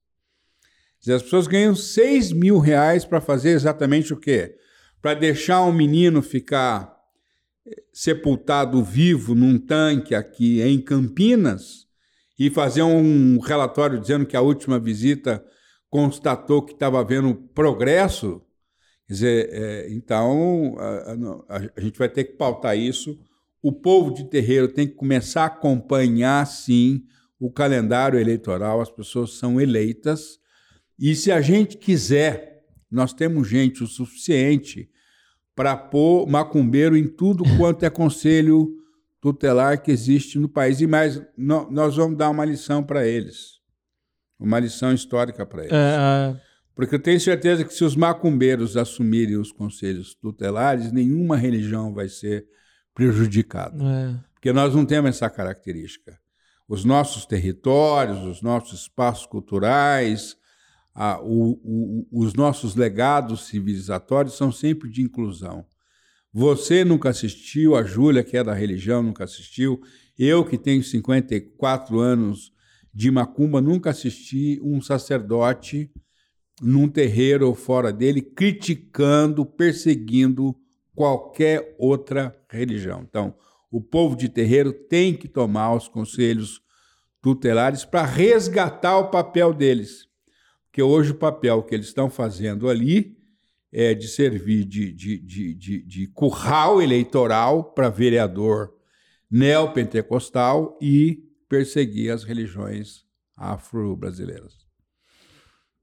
As pessoas ganham 6 mil reais para fazer exatamente o quê? Para deixar um menino ficar eh, sepultado vivo num tanque aqui em Campinas e fazer um relatório dizendo que a última visita constatou que estava havendo progresso. Quer dizer, é, então a, a- a gente vai ter que pautar isso. O povo de terreiro tem que começar a acompanhar, sim, o calendário eleitoral. As pessoas são eleitas. E se a gente quiser, nós temos gente o suficiente para pôr macumbeiro em tudo quanto é conselho tutelar que existe no país. E mais, nó- nós vamos dar uma lição para eles. Uma lição histórica para eles. É, Porque eu tenho certeza que se os macumbeiros assumirem os conselhos tutelares, nenhuma religião vai ser prejudicada. é, Porque nós não temos essa característica. Os nossos territórios, os nossos espaços culturais, a- o- o- os nossos legados civilizatórios são sempre de inclusão. Você nunca assistiu, a Júlia, que é da religião, nunca assistiu. Eu, que tenho 54 anos de macumba, nunca assisti um sacerdote num terreiro ou fora dele criticando, perseguindo qualquer outra religião. Então, o povo de terreiro tem que tomar os conselhos tutelares para resgatar o papel deles. Porque hoje o papel que eles estão fazendo ali é de servir de, de, de, de, de curral eleitoral para vereador neopentecostal e perseguir as religiões afro-brasileiras.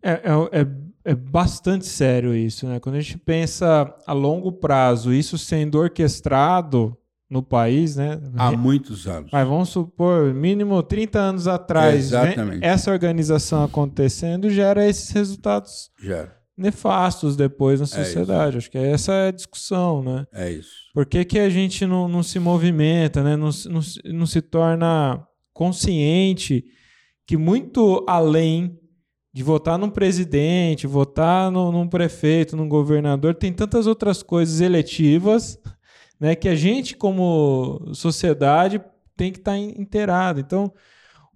É, é, é, é bastante sério isso, né? Quando a gente pensa a longo prazo, isso sendo orquestrado no país, né? Há muitos anos. Mas vamos supor, mínimo 30 anos atrás, né? Exatamente. essa organização acontecendo gera esses resultados Já, nefastos depois na isso. sociedade. Acho que essa é a discussão, né? é isso. Por que, que a gente não, não se movimenta, né? não, não, não se torna consciente que muito além de votar num presidente, votar no- num prefeito, num governador, tem tantas outras coisas eletivas né, que a gente, como sociedade, tem que estar inteirado. Então,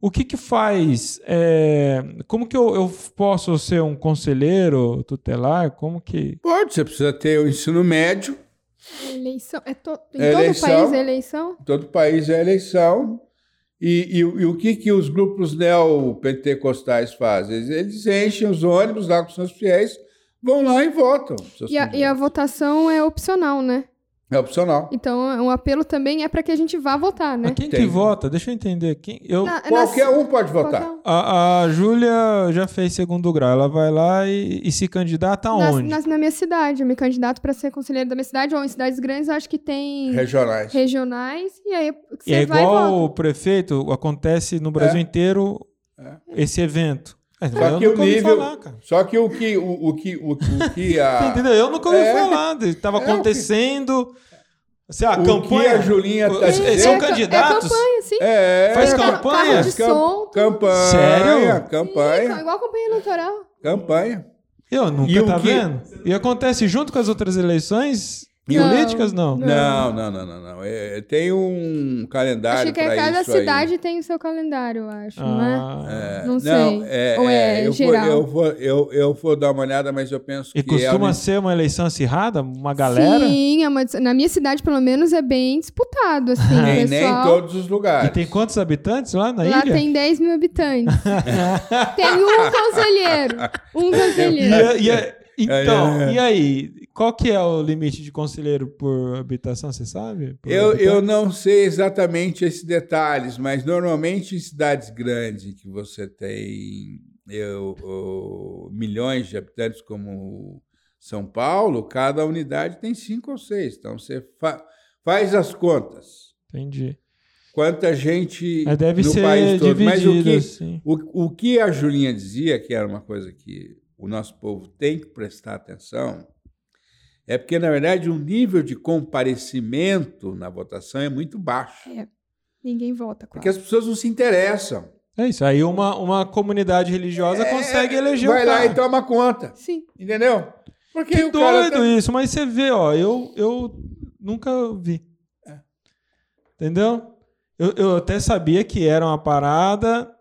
o que que faz? é, como que eu, eu posso ser um conselheiro tutelar? Como que... Pode, você precisa ter o ensino médio, Eleição. É to... Em É todo eleição. o país é eleição? todo país é eleição. E, e, e o que, que os grupos neopentecostais fazem? Eles, enchem os ônibus lá com seus fiéis, vão lá e votam. E a, e a votação é opcional, né? É opcional. Então, um apelo também é para que a gente vá votar, né? Mas quem Tem. que vota? Deixa eu entender. Quem, eu, Na- Qualquer nas- um pode votar. um. a, a Júlia já fez segundo grau. Ela vai lá e, e se candidata Nas- aonde? nas- na minha cidade, eu me candidato para ser conselheiro da minha cidade, ou em cidades grandes, eu acho que tem Regionais. regionais, e aí você E é vai e igual vota. o prefeito, acontece no Brasil É. inteiro É. esse evento. É, Só que o nível. falar, cara. Só que o que, o, o que, o, o que a. Entendeu? Eu nunca ouvi É. falar. Estava É, o que- acontecendo. Sei lá, o campanha. que a Julinha tá eles dizendo. são É ca- candidatos? É campanha, sim. É, Faz Carro- campanha? Carro de Cam- som. Campanha. Sério? Campanha. Sim, igual campanha eleitoral. Campanha. Eu nunca, E o tá que- vendo? E acontece junto com as outras eleições E Não, políticas, não. não. Não, não, não, não, não. É, tem um calendário Acho que para cada isso aí. cidade tem o seu calendário, eu acho, não é? Ah, Não sei. é, Ou é eu, geral? Vou, eu, vou, eu, eu vou dar uma olhada, mas eu penso E que costuma é ser uma eleição acirrada? Uma galera? Sim, é uma na minha cidade, pelo menos, é bem disputado, assim, o nem, nem em pessoal. todos os E lugares. tem quantos habitantes lá na Lá ilha? tem 10 mil habitantes. tem um conselheiro. Um E, conselheiro. e a- então, É, é, é. e aí? Qual que é o limite de conselheiro por habitação, você sabe? Por Eu, eu não sei exatamente esses detalhes, mas normalmente em cidades grandes que você tem eu, o- milhões de habitantes como São Paulo, cada unidade tem cinco ou seis. Então você fa- faz as contas. Entendi. Quanta gente Mas deve no ser país todo. Mas o que, assim. o, o que a Julinha dizia, que era uma coisa que o nosso povo tem que prestar atenção, é porque, na verdade, o nível de comparecimento na votação é muito baixo. Ninguém vota, Porque as quase. pessoas não se interessam. É isso. Aí uma, uma comunidade religiosa consegue eleger É, Vai o lá cara. e toma conta. Sim. Entendeu? Porque Que doido tá- isso, mas você vê, ó, eu, eu nunca vi. É. Entendeu? Eu, eu até sabia que era uma parada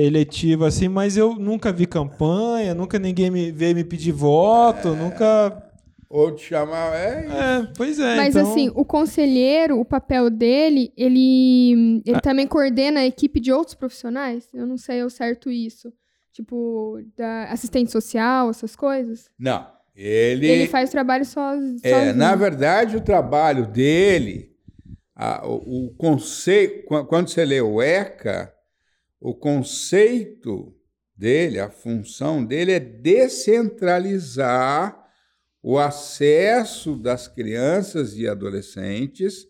eletiva assim, mas eu nunca vi campanha, nunca ninguém me veio me pedir voto, nunca. Ou te chamar. É, É, pois é. Mas então- assim, o conselheiro, o papel dele, ele, ele também coordena a equipe de outros profissionais? Eu não sei ao certo isso. Tipo, da assistente social, essas coisas? Não. Ele. Ele faz trabalho só, É, sozinho. na verdade, o trabalho dele, a- o, o quan- quando você lê o ECA, o conceito dele, a função dele é descentralizar o acesso das crianças e adolescentes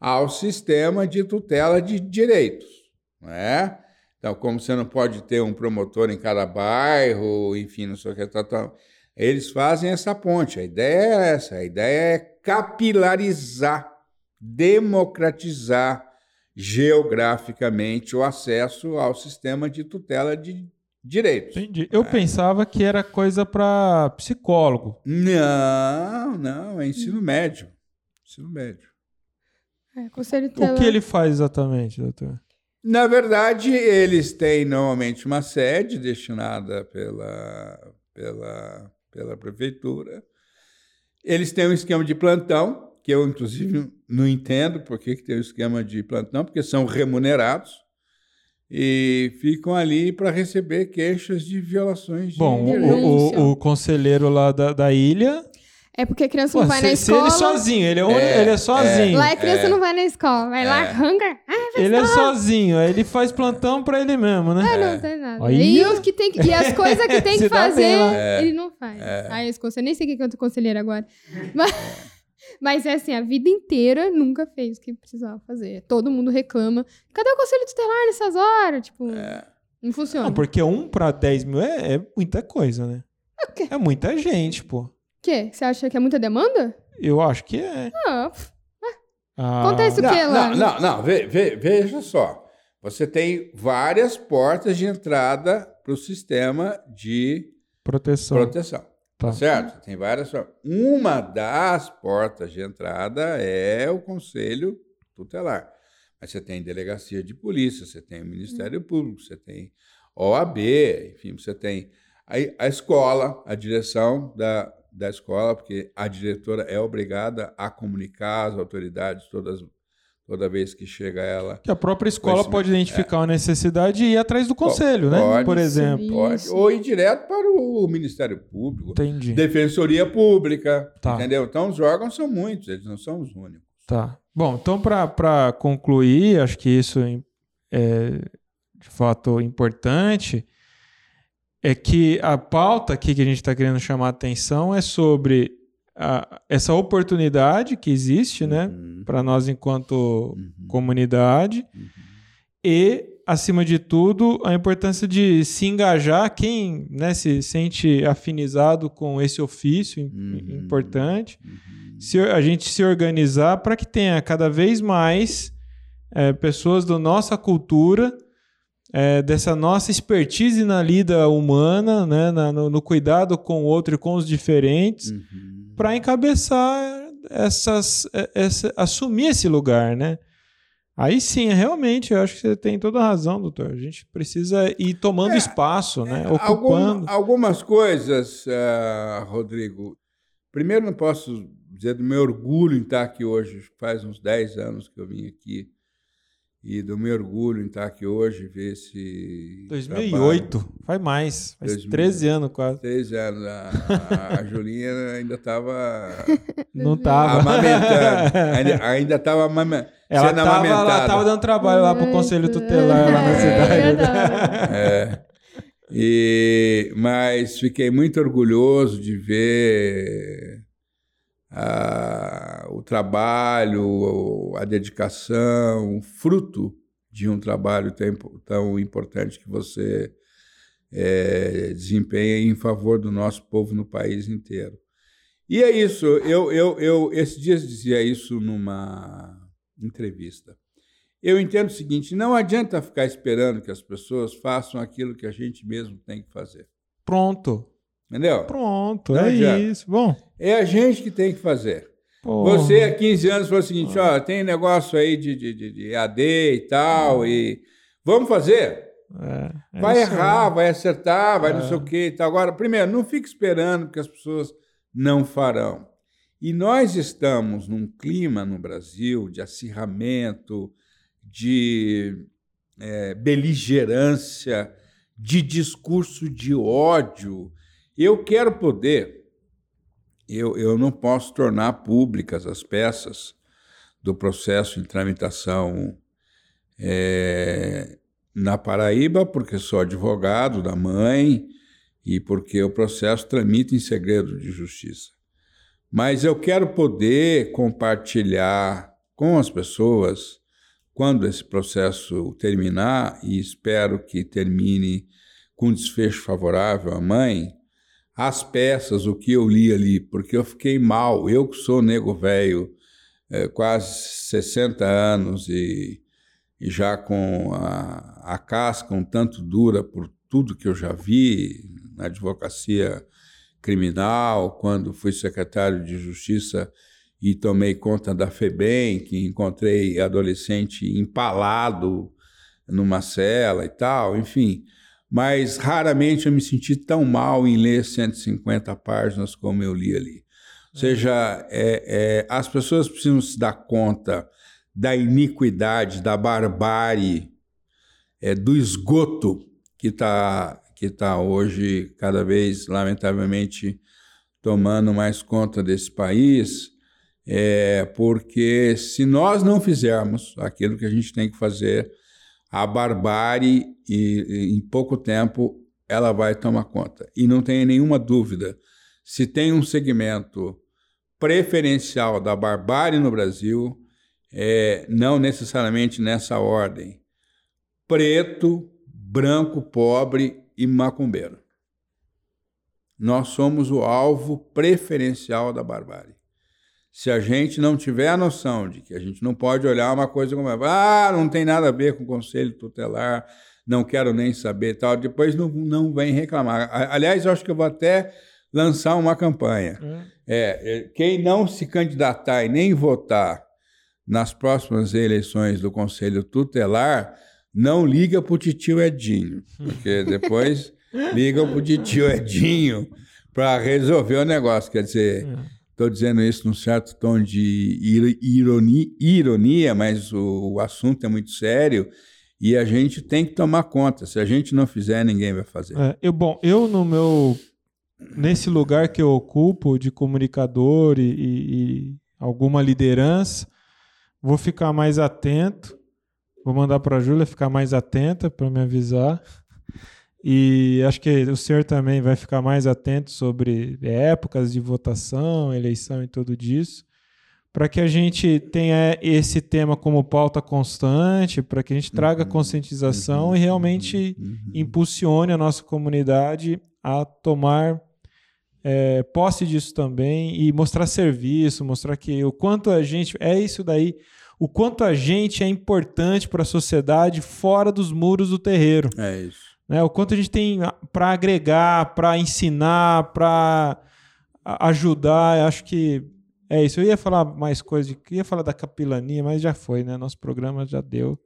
ao sistema de tutela de direitos, não é? Então, como você não pode ter um promotor em cada bairro, enfim, não sei o que, tal, tal, eles fazem essa ponte. A ideia é essa: a ideia é capilarizar, democratizar geograficamente o acesso ao sistema de tutela de direitos. Entendi. Eu pensava que era coisa para psicólogo. Não, não, é ensino médio. Ensino médio. É, conselho O que ele faz exatamente, doutor? Na verdade, eles têm normalmente uma sede destinada pela, pela, pela prefeitura. Eles têm um esquema de plantão, que eu, inclusive, não entendo por que, que tem o esquema de plantão, porque são remunerados e ficam ali para receber queixas de violações de Bom, direitos. o, o, o conselheiro lá da, da ilha. É porque a criança Pô, não vai se, na se ele escola. sozinho, ele é, um- É, ele é sozinho. Lá a criança não vai na escola. Vai lá, É. arranca. Ah, Ele é sozinho, aí ele faz plantão pra ele mesmo, né? não tem nada. Aí- E, os que tem que- e as coisas que tem que fazer, ele não faz. Ah, esse conselheiro, nem sei o que é outro conselheiro agora. Mas, mas é assim, a vida inteira nunca fez o que precisava fazer. Todo mundo reclama. Cadê o conselho tutelar nessas horas? Tipo, não funciona. Não, porque um pra 10 mil é, é muita coisa, né? quê? É muita gente, pô. O quê? Você acha que é muita demanda? Eu acho que é. Ah, pff, Ah, Acontece o Não, que lá? não, não, não, ve- ve- veja só. Você tem várias portas de entrada para o sistema de Proteção. proteção. Tá. Certo? Tem várias. Uma das portas de entrada é o Conselho Tutelar. Mas você tem delegacia de polícia, você tem Ministério Público, você tem OAB, enfim, você tem a, a escola, a direção da, da escola, porque a diretora é obrigada a comunicar às autoridades todas, toda vez que chega ela. Que a própria escola pode identificar uma necessidade e ir atrás do conselho, né? pode, Por exemplo. Pode, ou ir direto para o Ministério Público, Entendi. Defensoria Pública, Tá. entendeu? Então os órgãos são muitos, eles não são os únicos. Tá. Bom, então para concluir, acho que isso é de fato importante, é que a pauta aqui que a gente está querendo chamar a atenção é sobre a- essa oportunidade que existe, né, Uhum, para nós enquanto uhum, comunidade uhum. e, acima de tudo, a importância de se engajar, quem né, se sente afinizado com esse ofício Uhum. importante, Uhum. se a gente se organizar para que tenha cada vez mais é, pessoas da nossa cultura, é, dessa nossa expertise na lida humana, né, na- no, no cuidado com o outro e com os diferentes, Uhum. para encabeçar essas, é, essa, assumir esse lugar, né? Aí sim, realmente, eu acho que você tem toda a razão, doutor. A gente precisa ir tomando É, espaço, né? Algum- Ocupando. algumas coisas, ah, Rodrigo. Primeiro, não posso dizer do meu orgulho em estar aqui hoje. Faz uns 10 anos que eu vim aqui. E do meu orgulho em estar aqui hoje, ver esse. 2008, faz mais, faz 2000. 13 anos quase. 13 anos. A, a, Julinha ainda estava Não tava. amamentando. Ainda- estava amame- Ela sendo tava, ela amamentada. tava dando trabalho lá pro Muito. conselho tutelar lá na É, cidade. verdade. É. E, mas fiquei muito orgulhoso de ver ah, o trabalho, a dedicação, o fruto de um trabalho tão, importante que você eh, desempenha em favor do nosso povo no país inteiro. E é isso. Eu, eu, eu esses dias dizia isso numa entrevista. Eu entendo o seguinte: não adianta ficar esperando que as pessoas façam aquilo que a gente mesmo tem que fazer. Pronto, Entendeu? pronto, Não é adianta. isso. Bom, É a gente que tem que fazer. porra. Você, há 15 anos, falou o seguinte: ó, tem negócio aí de, de, de, de AD e tal, e vamos fazer. É, é vai errar, vai acertar, vai não É. sei o quê e tal. Agora, primeiro, não fique esperando que as pessoas não farão. E nós estamos num clima no Brasil de acirramento, de eh, beligerância, de discurso de ódio. Eu quero poder, eu, eu não posso tornar públicas as peças do processo em tramitação eh, na Paraíba, porque sou advogado da mãe e porque o processo tramita em segredo de justiça. Mas eu quero poder compartilhar com as pessoas, quando esse processo terminar, e espero que termine com desfecho favorável à mãe, as peças, o que eu li ali, porque eu fiquei mal. Eu que sou nego velho, eh, quase 60 anos e e já com a, a casca um tanto dura por tudo que eu já vi na advocacia criminal, quando fui secretário de Justiça e tomei conta da FEBEM, que encontrei adolescente empalado numa cela e tal, enfim. Mas raramente eu me senti tão mal em ler 150 páginas como eu li ali. Ou seja, é, é, as pessoas precisam se dar conta da iniquidade, da barbárie, é, do esgoto que está que tá hoje, cada vez, lamentavelmente, tomando mais conta desse país, é, porque se nós não fizermos aquilo que a gente tem que fazer, a barbárie, e, em pouco tempo, ela vai tomar conta. E não tenha nenhuma dúvida, se tem um segmento preferencial da barbárie no Brasil, é, não necessariamente nessa ordem: preto, branco, pobre e macumbeiro. Nós somos o alvo preferencial da barbárie. Se a gente não tiver a noção de que a gente não pode olhar uma coisa como ah, não tem nada a ver com o conselho tutelar, não quero nem saber tal, depois não, não vem reclamar. Aliás, eu acho que eu vou até lançar uma campanha. É, quem não se candidatar e nem votar nas próximas eleições do Conselho Tutelar, não liga para o titio Edinho, porque depois ligam para o titio Edinho para resolver o negócio. Quer dizer, estou dizendo isso num certo tom de ironia, ironia mas o, o, assunto é muito sério e a gente tem que tomar conta. Se a gente não fizer, ninguém vai fazer. É, eu, bom, eu no meu nesse lugar que eu ocupo de comunicador e, e, e alguma liderança, vou ficar mais atento. Vou mandar para a Júlia ficar mais atenta para me avisar. E acho que o senhor também vai ficar mais atento sobre épocas de votação, eleição e tudo disso, para que a gente tenha esse tema como pauta constante, para que a gente traga uhum, conscientização uhum, e realmente uhum, impulsione a nossa comunidade a tomar é, posse disso também e mostrar serviço, mostrar que o quanto a gente. É isso daí. O quanto a gente é importante para a sociedade fora dos muros do terreiro. É isso. Né? O quanto a gente tem para agregar, para ensinar, para ajudar. Eu acho que é isso. Eu ia falar mais coisas, ia falar da capilania, mas já foi, né? Nosso programa já deu.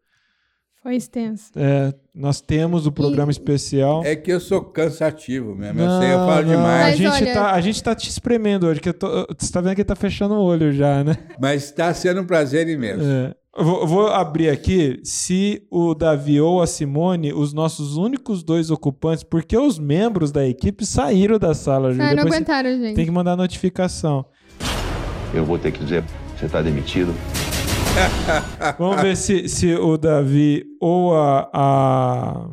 Foi extenso. É, nós temos o programa e... especial. É que eu sou cansativo mesmo. Não, eu sei, eu falo não. demais. a, gente olha... tá, a gente tá te espremendo hoje, que tô, você tá vendo que ele tá fechando o olho já, né? Mas está sendo um prazer imenso. É. Vou, vou, abrir aqui se o Davi ou a Simone, os nossos únicos dois ocupantes, porque os membros da equipe saíram da sala. Ah, não aguentaram, gente. Tem que mandar notificação. Eu vou ter que dizer, você tá demitido. Vamos ver se, se o Davi ou a. a...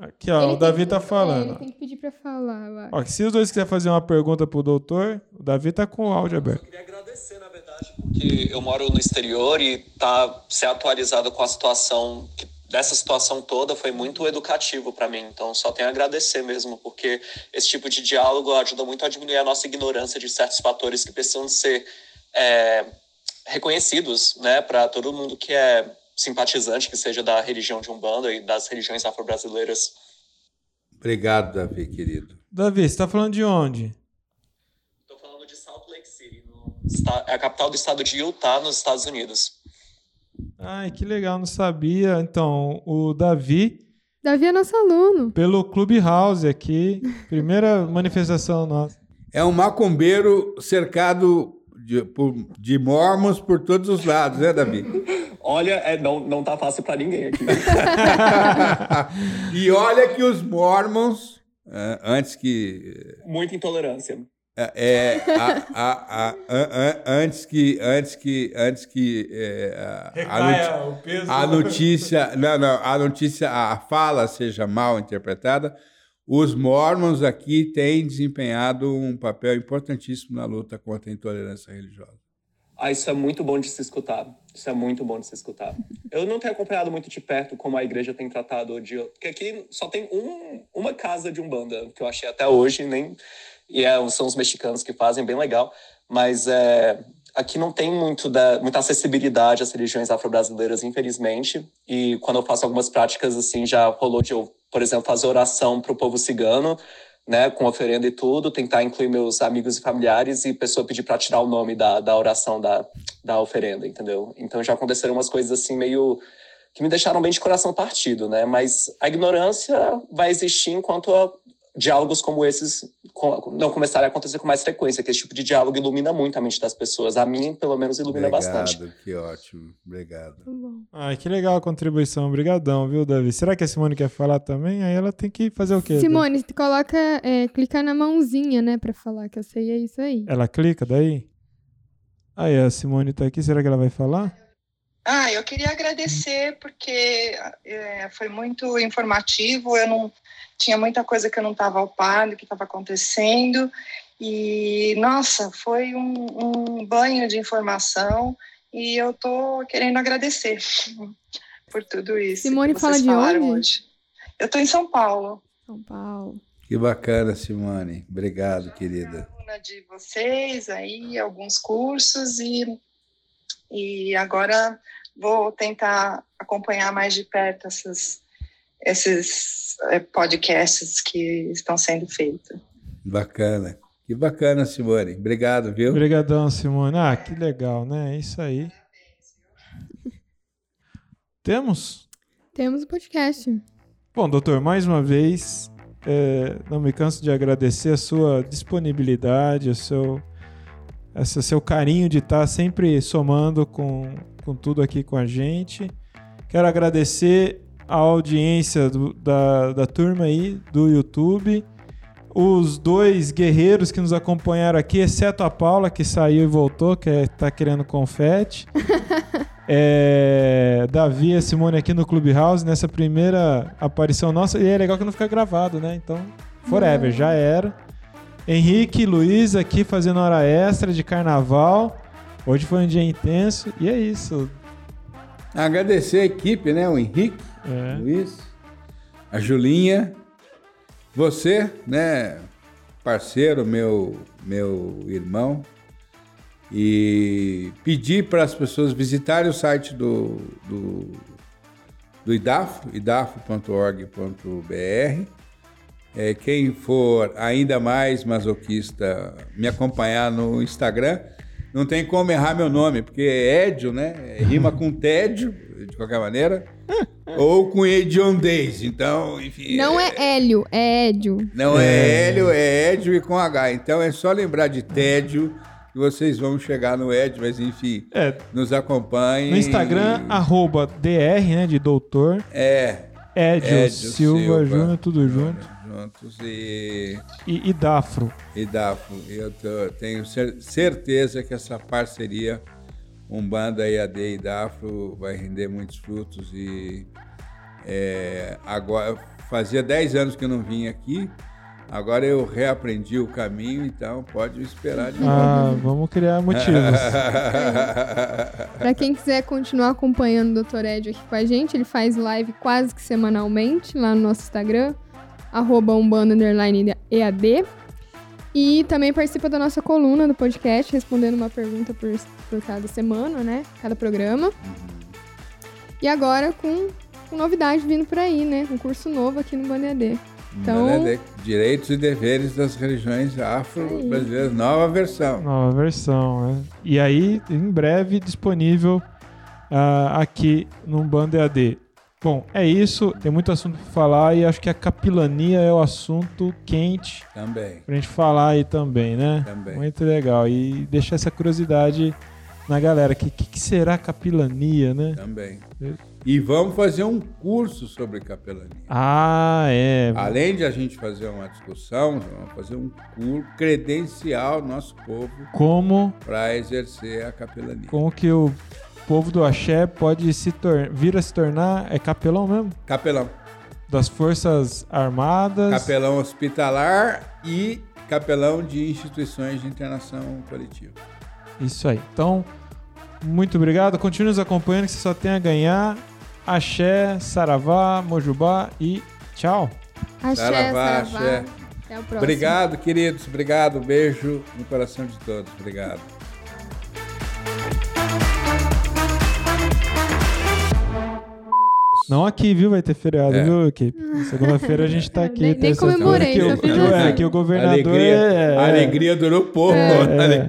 Aqui, ó, ele o Davi tá falando. É, ele tem que pedir pra falar lá. Ó, se os dois quiserem fazer uma pergunta pro doutor, o Davi tá com o áudio aberto. Eu queria agradecer, na verdade, porque eu moro no exterior e tá ser atualizado com a situação que dessa situação toda foi muito educativo para mim. Então, só tenho a agradecer mesmo, porque esse tipo de diálogo ajuda muito a diminuir a nossa ignorância de certos fatores que precisam ser é, reconhecidos, né, para todo mundo que é simpatizante, que seja da religião de Umbanda e das religiões afro-brasileiras. Obrigado, Davi, querido. Davi, você está falando de onde? Estou falando de Salt Lake City, no, é a capital do estado de Utah, nos Estados Unidos. Ai, que legal, não sabia. Então, o Davi. Davi é nosso aluno. Pelo Clubhouse aqui, primeira manifestação nossa. É um macumbeiro cercado de, por, de mormons por todos os lados, né, Davi? Olha, é, não, não tá fácil para ninguém aqui. e olha que os mormons, é, antes que... Muita intolerância. É, é a, a, a, antes que antes que antes que é, a, notícia não não a notícia a fala seja mal interpretada os mormons aqui têm desempenhado um papel importantíssimo na luta contra a intolerância religiosa. Ah, isso é muito bom de se escutar. Isso é muito bom de se escutar. Eu não tenho acompanhado muito de perto como a igreja tem tratado de. Porque aqui só tem um, uma casa de Umbanda, que eu achei até hoje, nem. E é, são os mexicanos que fazem, bem legal. Mas é, aqui não tem muito da, muita acessibilidade às religiões afro-brasileiras, infelizmente. E quando eu faço algumas práticas assim, já rolou de eu por exemplo, fazer oração para o povo cigano, né, com oferenda e tudo, tentar incluir meus amigos e familiares e pessoa pedir para tirar o nome da, da oração da, da oferenda, entendeu? Então já aconteceram umas coisas assim meio que me deixaram bem de coração partido, né? Mas a ignorância vai existir enquanto a, diálogos como esses não começarem a acontecer com mais frequência, que esse tipo de diálogo ilumina muito a mente das pessoas. A mim, pelo menos, ilumina Obrigado, bastante. que ótimo. Obrigado. Ai, que legal a contribuição. Obrigadão, viu, Davi? Será que a Simone quer falar também? Aí ela tem que fazer o quê? Simone, Davi? coloca, é, clica na mãozinha, né, pra falar, que eu sei é isso aí. Ela clica daí? Aí, a Simone tá aqui, será que ela vai falar? Ah, eu queria agradecer porque é, foi muito informativo. Eu não tinha muita coisa que eu não estava ao par do que estava acontecendo. E, nossa, foi um, um, banho de informação e eu tô querendo agradecer por tudo isso. Simone fala de onde? Hoje. Eu estou em São Paulo. São Paulo. Que bacana, Simone. Obrigado, querida. Aluna de vocês aí, alguns cursos e, e agora vou tentar acompanhar mais de perto essas, esses é, podcasts que estão sendo feitos. Bacana. Que bacana, Simone. Obrigado, viu? Obrigadão, Simone. Ah, que legal, né? É isso aí. Temos? Temos o podcast. Bom, doutor, mais uma vez, é, não me canso de agradecer a sua disponibilidade, o seu esse seu carinho de estar sempre somando com, com tudo aqui com a gente. Quero agradecer a audiência do- da, da turma aí do YouTube. Os dois guerreiros que nos acompanharam aqui, exceto a Paula, que saiu e voltou, que é, tá querendo confete. É, Davi e a Simone aqui no Clubhouse, nessa primeira aparição nossa. E é legal que não fica gravado, né? Então, forever, já era. Henrique e Luiz aqui fazendo hora extra de carnaval. Hoje foi um dia intenso. E é isso. Agradecer a equipe, né? O Henrique, É. Luiz, a Julinha, você, né? Parceiro, meu, meu irmão. E pedir para as pessoas visitarem o site do, do, do IDAFO, idafo.org.br. É, quem for ainda mais masoquista, me acompanhar no Instagram. Não tem como errar meu nome, porque é Edio, né? Rima com tédio, de qualquer maneira. ou com hediondez. Então, enfim. Não é Hélio, é Édio. Não é Hélio, é Edio e com H. Então é só lembrar de tédio que vocês vão chegar no Edio, mas enfim, É, nos acompanhem. no Instagram, arroba DR, né? De doutor. É. Edio, Edio Silva, Júnior, tudo junto. Juntos e, E, e Dafro. e Dafo. Eu tenho cer- certeza que essa parceria Umbanda, EAD e Dafro vai render muitos frutos e é, agora fazia 10 anos que eu não vim aqui. Agora eu reaprendi o caminho, então pode esperar de novo. Ah, vamos criar motivos. Pra quem quiser continuar acompanhando o Dr. Ed aqui com a gente, ele faz live quase que semanalmente lá no nosso Instagram, arroba umbanda underline EAD. E também participa da nossa coluna do podcast, respondendo uma pergunta por, por cada semana, né? Cada programa. E agora com, com novidade vindo por aí, né? Um curso novo aqui no Banda EAD. Então- de- Direitos e deveres das religiões afro-brasileiras, nova versão. Nova versão, né? E aí, em breve, disponível ah, aqui no Banda EAD. Bom, é isso. Tem muito assunto pra falar e acho que a capilania é o assunto quente Também. pra gente falar aí também, né? Também. Muito legal. E deixar essa curiosidade na galera. O que, que, será capilania, né? Também. E vamos fazer um curso sobre capelania. Ah, é. Além de a gente fazer uma discussão, vamos fazer um curso credencial do nosso povo Como, para exercer a capelania. como que o povo do axé pode se vir a se tornar... É capelão mesmo? Capelão. Das Forças Armadas. Capelão hospitalar e capelão de instituições de internação coletiva. Isso aí. Então, muito obrigado. Continue nos acompanhando que você só tem a ganhar. Axé, Saravá, Mojubá e tchau. Axé, Saravá, saravá. axé. Até o próximo. Obrigado, queridos. Obrigado. Beijo no coração de todos. Obrigado. Não aqui, viu? Vai ter feriado, É. viu, equipe? Segunda-feira a gente tá aqui. Nem- nem comemorei, que o- que o- é, que o governador alegria, é... a alegria durou pouco. é, é.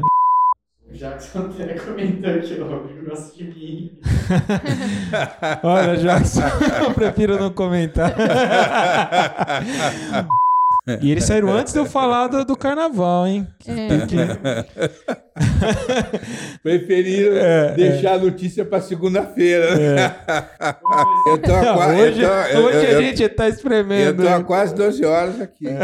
Jackson até comentou aqui, ó, eu gosto de mim. Olha, Jackson, eu prefiro não comentar. E eles saíram antes de eu falar do, do carnaval, hein? É. Preferiram É, deixar a notícia para segunda-feira. Eu tô qua- eu hoje tô- eu- hoje eu- a gente tá Eu espremendo. tô há quase 12 horas aqui.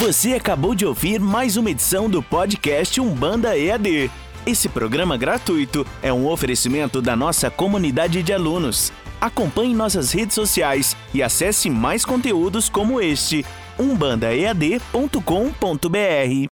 Você acabou de ouvir mais uma edição do podcast Umbanda EAD. Esse programa gratuito é um oferecimento da nossa comunidade de alunos. Acompanhe nossas redes sociais e acesse mais conteúdos como este umbandaead.com.br.